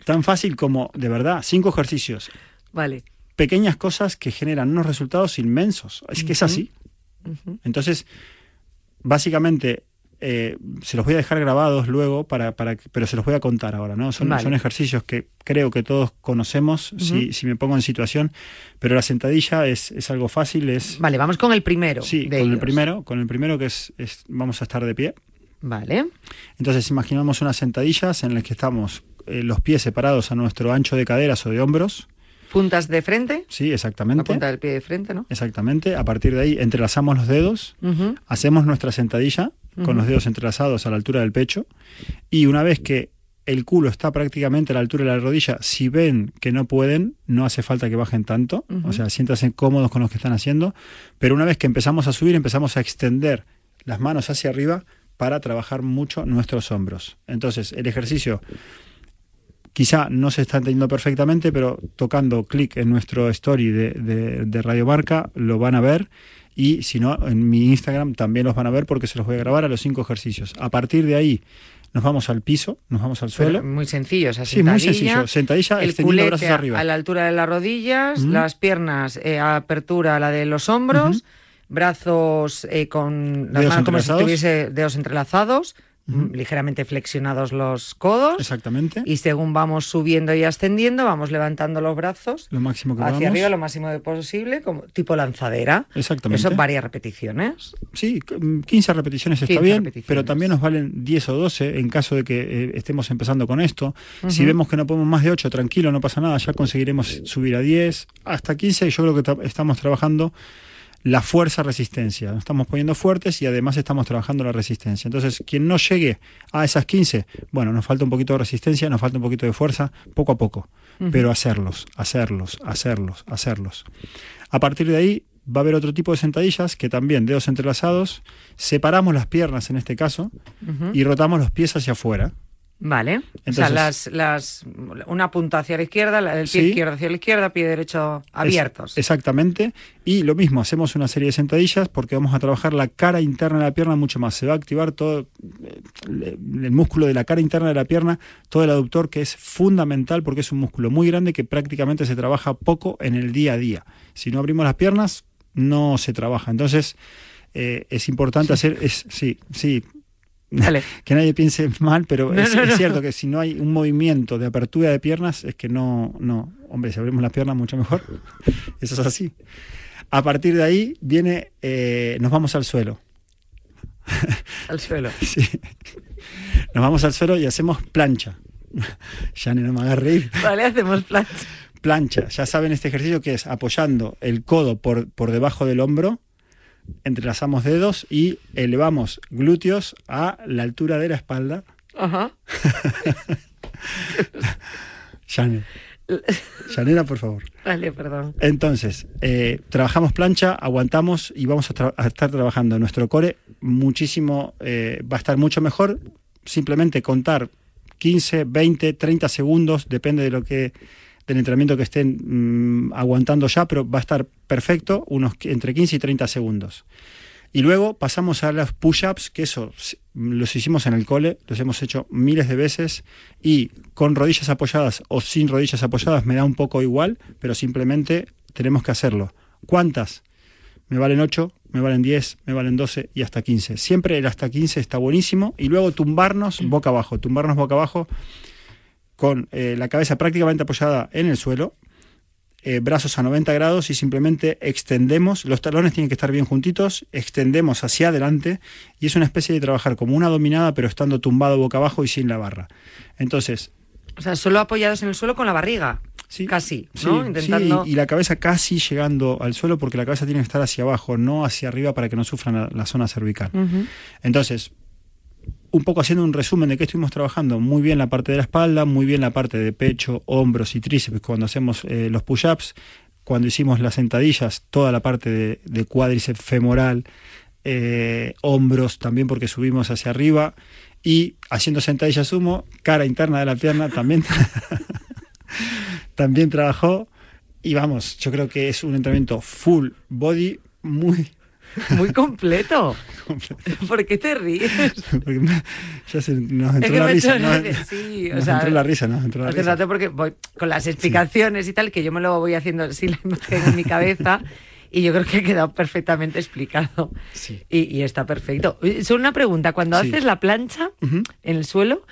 tan fácil como, de verdad, cinco ejercicios, Vale. pequeñas cosas que generan unos resultados inmensos. Es que es así. Entonces, básicamente, eh, se los voy a dejar grabados luego, para, para, pero se los voy a contar ahora, ¿no? Son, Vale. son ejercicios que creo que todos conocemos, si, Ujú. si me pongo en situación, pero la sentadilla es, es algo fácil, es... Vale, vamos con el primero. Sí, de con el ellos. primero, con el primero que es, es- vamos a estar de pie. Vale. Entonces imaginamos unas sentadillas en las que estamos eh, los pies separados a nuestro ancho de caderas o de hombros. Puntas de frente. Sí, La exactamente. punta del pie de frente, ¿no? Exactamente. A partir de ahí entrelazamos los dedos, Ujú. hacemos nuestra sentadilla Con los dedos entrelazados a la altura del pecho y una vez que el culo está prácticamente a la altura de la rodilla, si ven que no pueden, no hace falta que bajen tanto, o sea, siéntanse cómodos con lo que están haciendo, pero una vez que empezamos a subir, empezamos a extender las manos hacia arriba para trabajar mucho nuestros hombros. Entonces, el ejercicio quizá no se está entendiendo perfectamente, pero tocando clic en nuestro story de, de, de Radio Marca lo van a ver y si no, en mi Instagram también los van a ver porque se los voy a grabar a los cinco ejercicios. A partir de ahí nos vamos al piso, nos vamos al suelo. Pero muy sencillo, esa Sí, muy sencillo. Sentadilla el extendiendo brazos a- arriba. a la altura de las rodillas, las piernas eh, a apertura a la de los hombros, brazos eh, con las Dedos manos como si tuviese dedos entrelazados, ligeramente flexionados los codos. Exactamente. Y según vamos subiendo y ascendiendo, vamos levantando los brazos Lo máximo que hacia arriba lo máximo de posible, como tipo lanzadera. Exactamente. Eso varias repeticiones. Sí, c- 15 repeticiones está 15 bien, repeticiones. pero también nos valen 10 o 12 en caso de que eh, estemos empezando con esto. Si vemos que no podemos más de 8, tranquilo, no pasa nada, ya conseguiremos subir a 10, hasta 15. Yo creo que ta- estamos trabajando la fuerza-resistencia. Nos estamos poniendo fuertes y además estamos trabajando la resistencia. Entonces, quien no llegue a esas 15, bueno, nos falta un poquito de resistencia, nos falta un poquito de fuerza, poco a poco, pero hacerlos, hacerlos, hacerlos, hacerlos. A partir de ahí va a haber otro tipo de sentadillas que también dedos entrelazados, separamos las piernas en este caso y rotamos los pies hacia afuera. Vale. o Entonces- sea, las, las, una punta hacia la izquierda, el pie Sí. izquierdo hacia la izquierda, pie derecho abiertos. Es- exactamente. Y lo mismo, hacemos una serie de sentadillas porque vamos a trabajar la cara interna de la pierna mucho más. Se va a activar todo el, el músculo de la cara interna de la pierna, todo el aductor, que es fundamental porque es un músculo muy grande que prácticamente se trabaja poco en el día a día. Si no abrimos las piernas, no se trabaja. Entonces, eh, es importante hacer. Es, sí, sí. [LAUGHS] que nadie piense mal, pero No, es, no, es no. cierto que si no hay un movimiento de apertura de piernas, es que no, no, hombre, si abrimos las piernas mucho mejor. [LAUGHS] Eso es así. A partir de ahí viene, eh, nos vamos al suelo. [LAUGHS] Al suelo. Sí. Nos vamos al suelo y hacemos plancha. Ya no me hagas reír. Vale, hacemos plan. Plancha. Ya saben este ejercicio que es apoyando el codo por, por debajo del hombro, entrelazamos dedos y elevamos glúteos a la altura de la espalda. Ajá. [LAUGHS] Jane. Janela, por favor. Vale, perdón. Entonces, eh, trabajamos plancha, aguantamos y vamos a, tra- a estar trabajando nuestro core muchísimo, eh, va a estar mucho mejor. Simplemente contar 15, 20, 30 segundos, depende de lo que del entrenamiento que estén mm, aguantando ya, pero va a estar perfecto, unos entre 15 y 30 segundos. Y luego pasamos a los push-ups, que eso los hicimos en el cole, los hemos hecho miles de veces y con rodillas apoyadas o sin rodillas apoyadas me da un poco igual, pero simplemente tenemos que hacerlo. ¿Cuántas? Me valen 8, me valen 10, me valen 12 y hasta 15. Siempre el hasta 15 está buenísimo y luego tumbarnos boca abajo, tumbarnos boca abajo con eh, la cabeza prácticamente apoyada en el suelo, eh, brazos a 90 grados y simplemente extendemos, los talones tienen que estar bien juntitos, extendemos hacia adelante y es una especie de trabajar como una dominada pero estando tumbado boca abajo y sin la barra. Entonces, O sea, solo apoyados en el suelo con la barriga. Sí. Casi, sí, ¿no? sí, Intentando. y, y la cabeza casi llegando al suelo porque la cabeza tiene que estar hacia abajo, no hacia arriba para que no sufran la, la zona cervical. Entonces, un poco haciendo un resumen de qué estuvimos trabajando, muy bien la parte de la espalda, muy bien la parte de pecho, hombros y tríceps cuando hacemos eh, los push-ups, cuando hicimos las sentadillas, toda la parte de, de cuádriceps femoral, eh, hombros también porque subimos hacia arriba y haciendo sentadillas sumo, cara interna de la pierna también, [LAUGHS] también trabajó y vamos, yo creo que es un entrenamiento full body muy [LAUGHS] Muy [LAUGHS] completo. ¿Por qué te ríes? Ya se nos entró la risa. sí, Nos entró la risa, ¿no? Entró la Hace risa. rato porque voy con las explicaciones y tal, que yo me lo voy haciendo así la imagen en mi cabeza y yo creo que ha quedado perfectamente explicado. Y, y está perfecto. Solo una pregunta, cuando Sí. haces la plancha en el suelo,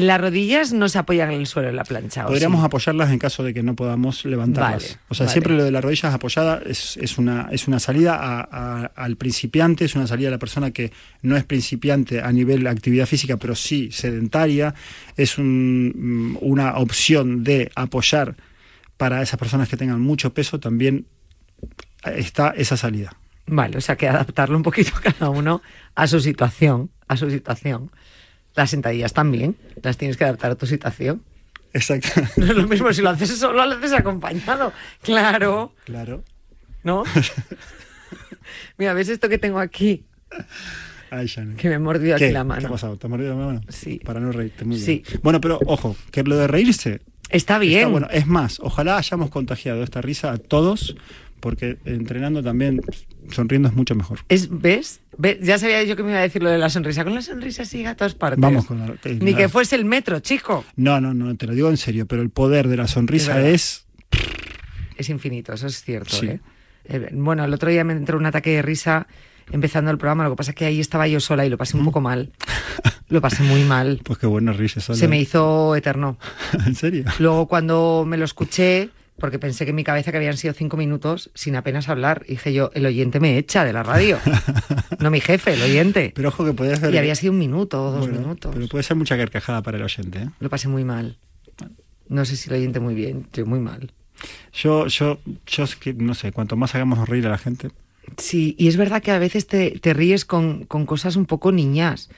las rodillas no se apoyan en el suelo en la plancha. ¿o Podríamos sí? apoyarlas en caso de que no podamos levantarlas. Vale, o sea, vale. siempre lo de las rodillas apoyadas es, es una, es una salida a- a- al principiante, es una salida a la persona que no es principiante a nivel de actividad física, pero sí sedentaria. Es un- mm, una opción de apoyar para esas personas que tengan mucho peso, también está esa salida. Vale, o sea que adaptarlo un poquito cada uno a su situación, a su situación. Las sentadillas también, las tienes que adaptar a tu situación. Exacto. [LAUGHS] No es lo mismo si lo haces solo, lo haces acompañado. Claro, Claro. ¿no? [LAUGHS] Mira, ¿ves esto que tengo aquí? Ay, Shannon. Que me he mordido ¿Qué? aquí la ¿Qué mano. ha pasado? ¿Te has mordido la mano? Sí. Para no reírte, muy Sí. bien. Bueno, pero ojo, que lo de reírse Está bien. bueno. Es más, ojalá hayamos contagiado esta risa a todos, porque entrenando también, sonriendo es mucho mejor. Es, ¿ves? ¿Ves? Ya sabía yo que me iba a decir lo de la sonrisa. Con la sonrisa sigue a todas partes. Vamos con la- Ni la- que fuese el metro, chico. No, no, no, te lo digo en serio, pero el poder de la sonrisa es... Es infinito, eso es cierto. Sí. ¿eh? Eh, Bueno, el otro día me entró un ataque de risa empezando el programa. Lo que pasa es que ahí estaba yo sola y lo pasé un poco mal. Lo pasé muy mal. [LAUGHS] Pues qué buena risa. Sola. Se me hizo eterno. [LAUGHS] ¿En serio? Luego cuando me lo escuché, porque pensé que en mi cabeza que habían sido cinco minutos sin apenas hablar, dije yo, el oyente me echa de la radio. [LAUGHS] no mi jefe, el oyente. Pero ojo que podías ver... Y había sido un minuto o dos Bueno, minutos. Pero puede ser mucha carcajada para el oyente. ¿eh? Lo pasé muy mal. No sé si el oyente muy bien, yo muy mal. Yo, yo, yo no sé, cuanto más hagamos reír a la gente... Sí, y es verdad que a veces te, te ríes con, con cosas un poco niñas.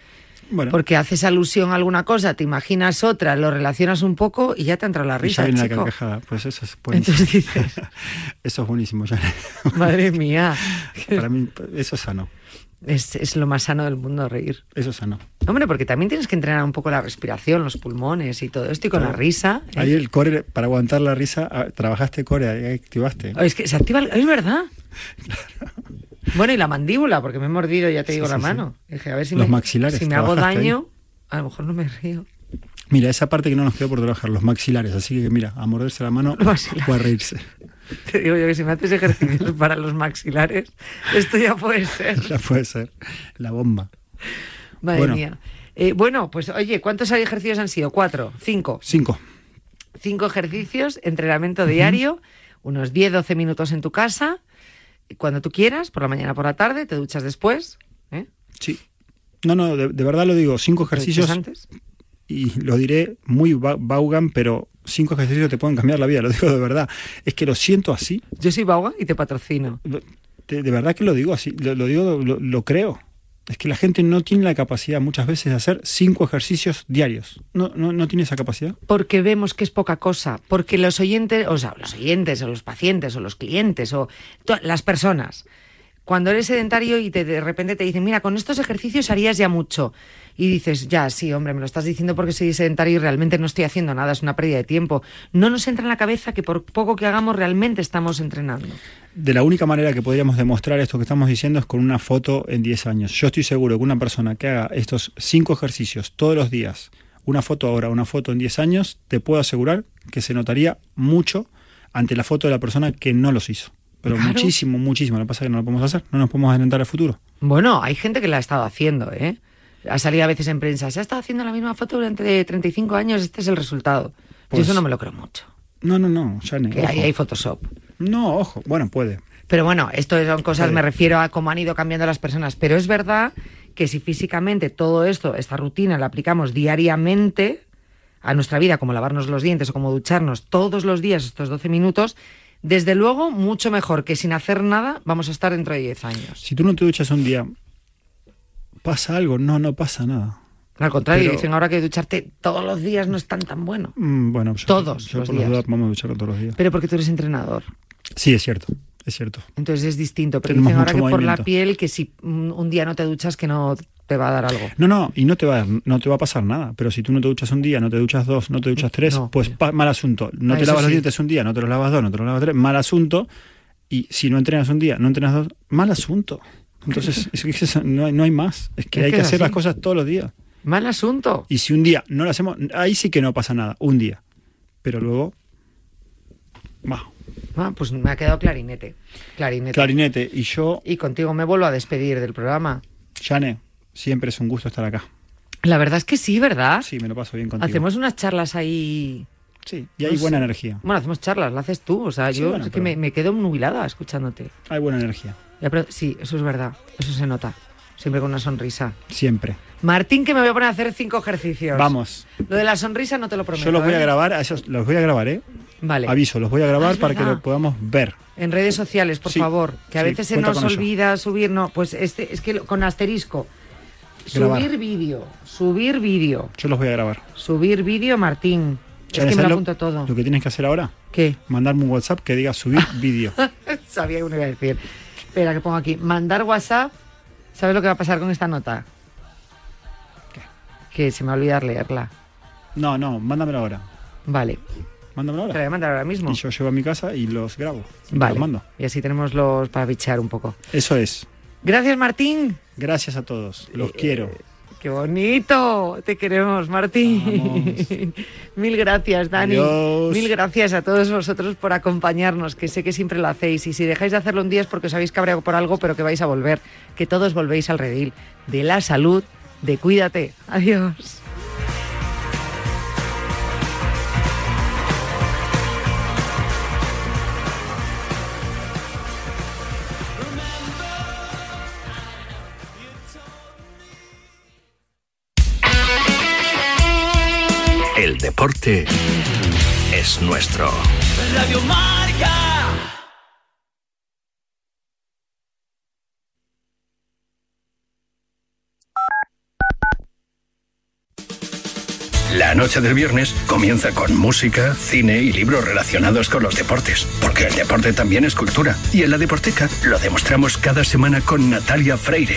Bueno. Porque haces alusión a alguna cosa, te imaginas otra, lo relacionas un poco y ya te entra la Y ya risa, viene la. Pues eso es buenísimo. Entonces dices, [LAUGHS] Eso es buenísimo, [LAUGHS] madre mía, [LAUGHS] Para mí, eso es sano. es, es lo más sano del mundo reír. Eso es sano. Hombre, porque también tienes que entrenar un poco la respiración, los pulmones y todo esto, y con la Claro. risa. ¿eh? Ahí el core, para aguantar la risa, ah, trabajaste core, ahí activaste. Es que se activa, el- es verdad. Bueno, y la mandíbula, porque me he mordido, ya te digo, Sí, la sí, mano. Dije, a ver si Los me, maxilares, si me hago ahí. daño, a lo mejor no me río. Mira, esa parte que no nos quedó por trabajar, los maxilares. Así que mira, a morderse la mano [LAUGHS] o a reírse. [LAUGHS] Te digo yo que si me haces ejercicios [LAUGHS] para los maxilares, esto ya puede ser. Ya puede ser la bomba. Madre Bueno. mía. Eh, bueno, pues oye, ¿cuántos ejercicios han sido? ¿Cuatro? ¿Cinco? Cinco. Cinco ejercicios, entrenamiento diario, unos 10-12 minutos en tu casa, cuando tú quieras, por la mañana, por la tarde, te duchas después. ¿eh? Sí. No, no, de, de verdad lo digo, cinco ¿Te duchas ejercicios. antes? Y lo diré muy ba- Baugan, pero cinco ejercicios te pueden cambiar la vida, lo digo de verdad. Es que lo siento así. Yo soy Bauga y te patrocino. De, de verdad que lo digo así, lo, lo digo, lo, lo creo. Es que la gente no tiene la capacidad muchas veces de hacer cinco ejercicios diarios. No, no, no tiene esa capacidad. Porque vemos que es poca cosa, porque los oyentes, o sea, los oyentes, o los pacientes, o los clientes, o las personas, cuando eres sedentario y te, de repente te dicen, mira, con estos ejercicios harías ya mucho. Y dices, ya, sí, hombre, me lo estás diciendo porque soy sedentario y realmente no estoy haciendo nada, es una pérdida de tiempo. No nos entra en la cabeza que por poco que hagamos realmente estamos entrenando. De la única manera que podríamos demostrar esto que estamos diciendo es con una foto en 10 años. Yo estoy seguro que una persona que haga estos cinco ejercicios todos los días, una foto ahora, una foto en 10 años, te puedo asegurar que se notaría mucho ante la foto de la persona que no los hizo. Pero Claro. muchísimo, muchísimo. Lo que pasa es que no lo podemos hacer, no nos podemos adelantar al futuro. Bueno, hay gente que la ha estado haciendo, ¿eh? Ha salido a veces en prensa, se ha estado haciendo la misma foto durante 35 años, este es el resultado. Yo Pues- eso no me lo creo mucho. No, no, no, Jane, Que ojo. ahí hay Photoshop. No, ojo, bueno, puede. Pero bueno, esto son cosas, Puede. me refiero a cómo han ido cambiando las personas. Pero es verdad que si físicamente todo esto, esta rutina, la aplicamos diariamente a nuestra vida, como lavarnos los dientes o como ducharnos todos los días estos 12 minutos, desde luego mucho mejor que sin hacer nada vamos a estar dentro de 10 años. Si tú no te duchas un día, ¿pasa algo? No, no pasa nada. Al contrario, Pero- dicen ahora que ducharte todos los días no es tan tan bueno. Mm, bueno, yo- Todos yo los por días. dudas vamos a ducharnos todos los días. Pero porque tú eres entrenador. Sí, es cierto, es cierto. Entonces es distinto. Pero Tenemos dicen ahora que por la piel, que si un día no te duchas, que no te va a dar algo. No, no, y no te va a, no te va a pasar nada. Pero si tú no te duchas un día, no te duchas dos, no te duchas tres, pues pa- mal asunto. No Ah, te lavas los sí. dientes un día, no te los lavas dos, no te los lavas tres, mal asunto. Y si no entrenas un día, no entrenas dos, mal asunto. Entonces, [LAUGHS] es eso no, hay, no hay más. Es que Es hay que que es hacer así. las cosas todos los días. Mal asunto. Y si un día no lo hacemos, ahí sí que no pasa nada, un día. Pero luego, va, Ah, pues me ha quedado clarinete. Clarinete. clarinete. Y yo, Y contigo me vuelvo a despedir del programa. Jane, siempre es un gusto estar acá. La verdad es que sí, ¿verdad? Sí, me lo paso bien contigo. Hacemos unas charlas ahí. Sí, y hay buena energía. Bueno, hacemos charlas, la haces tú. O sea, Sí, yo bueno, es que me, me quedo nubilada escuchándote. Hay buena energía, Ya, pero sí, eso es verdad. Eso se nota. Siempre con una sonrisa. siempre. Martín, que me voy a poner a hacer cinco ejercicios. Vamos. Lo de la sonrisa no te lo prometo. Yo los voy a ¿eh? grabar, a esos los voy a grabar, ¿eh? Vale. Aviso, los voy a grabar Ah, para que lo podamos ver. En redes sociales, por Sí, favor. Que a sí, veces se nos olvida subir, no. Pues este, es que con asterisco. Grabar. Subir vídeo. Subir vídeo. Yo los voy a grabar. Subir vídeo, Martín. Es ¿Sabes que me lo lo- apunto todo. Lo que tienes que hacer ahora, ¿Qué? mandarme un WhatsApp que diga subir [LAUGHS] vídeo. [LAUGHS] Sabía que me iba a decir. Espera, que pongo aquí. Mandar WhatsApp. ¿Sabes lo que va a pasar con esta nota? Que se me va a olvidar leerla. No, no, mándamelo ahora. Vale. Mándamelo Te la ahora. voy a mandar ahora mismo. Y yo llevo a mi casa y los grabo. Vale. los mando. Y así tenemos los para bichear un poco. Eso es. Gracias, Martín. Gracias a todos. Eh, Los quiero. Qué bonito. Te queremos, Martín. [LAUGHS] Mil gracias, Dani. Adiós. Mil gracias a todos vosotros por acompañarnos, que sé que siempre lo hacéis. Y si dejáis de hacerlo un día es porque os habéis cabreado por algo, pero que vais a volver. Que todos volvéis al redil de la salud, de cuídate. Adiós. El deporte es nuestro. Radio Marca. La noche del viernes comienza con música, cine y libros relacionados con los deportes, porque el deporte también es cultura. Y en la Deporteca lo demostramos cada semana con Natalia Freire.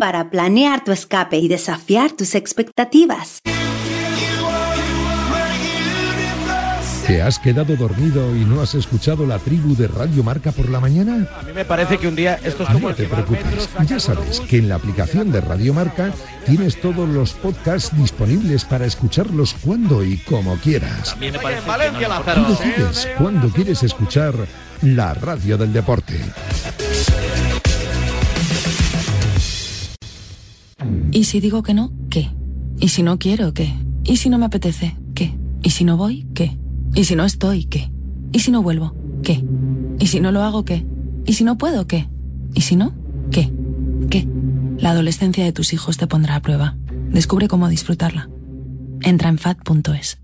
para planear tu escape y desafiar tus expectativas. ¿Te has quedado dormido y no has escuchado la tribu de Radio Marca por la mañana? A mí me parece que un día esto es como No te preocupes, ya sabes que en la aplicación de Radio Marca tienes todos los podcasts disponibles para escucharlos cuando y como quieras. Tú decides cuándo quieres escuchar la radio del deporte. ¿Y si digo que no? ¿Qué? ¿Y si no quiero? ¿Qué? ¿Y si no me apetece? ¿Qué? ¿Y si no voy? ¿Qué? ¿Y si no estoy? ¿Qué? ¿Y si no vuelvo? ¿Qué? ¿Y si no lo hago? ¿Qué? ¿Y si no puedo? ¿Qué? ¿Y si no? ¿Qué? ¿Qué? La adolescencia de tus hijos te pondrá a prueba. Descubre cómo disfrutarla. Entra en fat.es.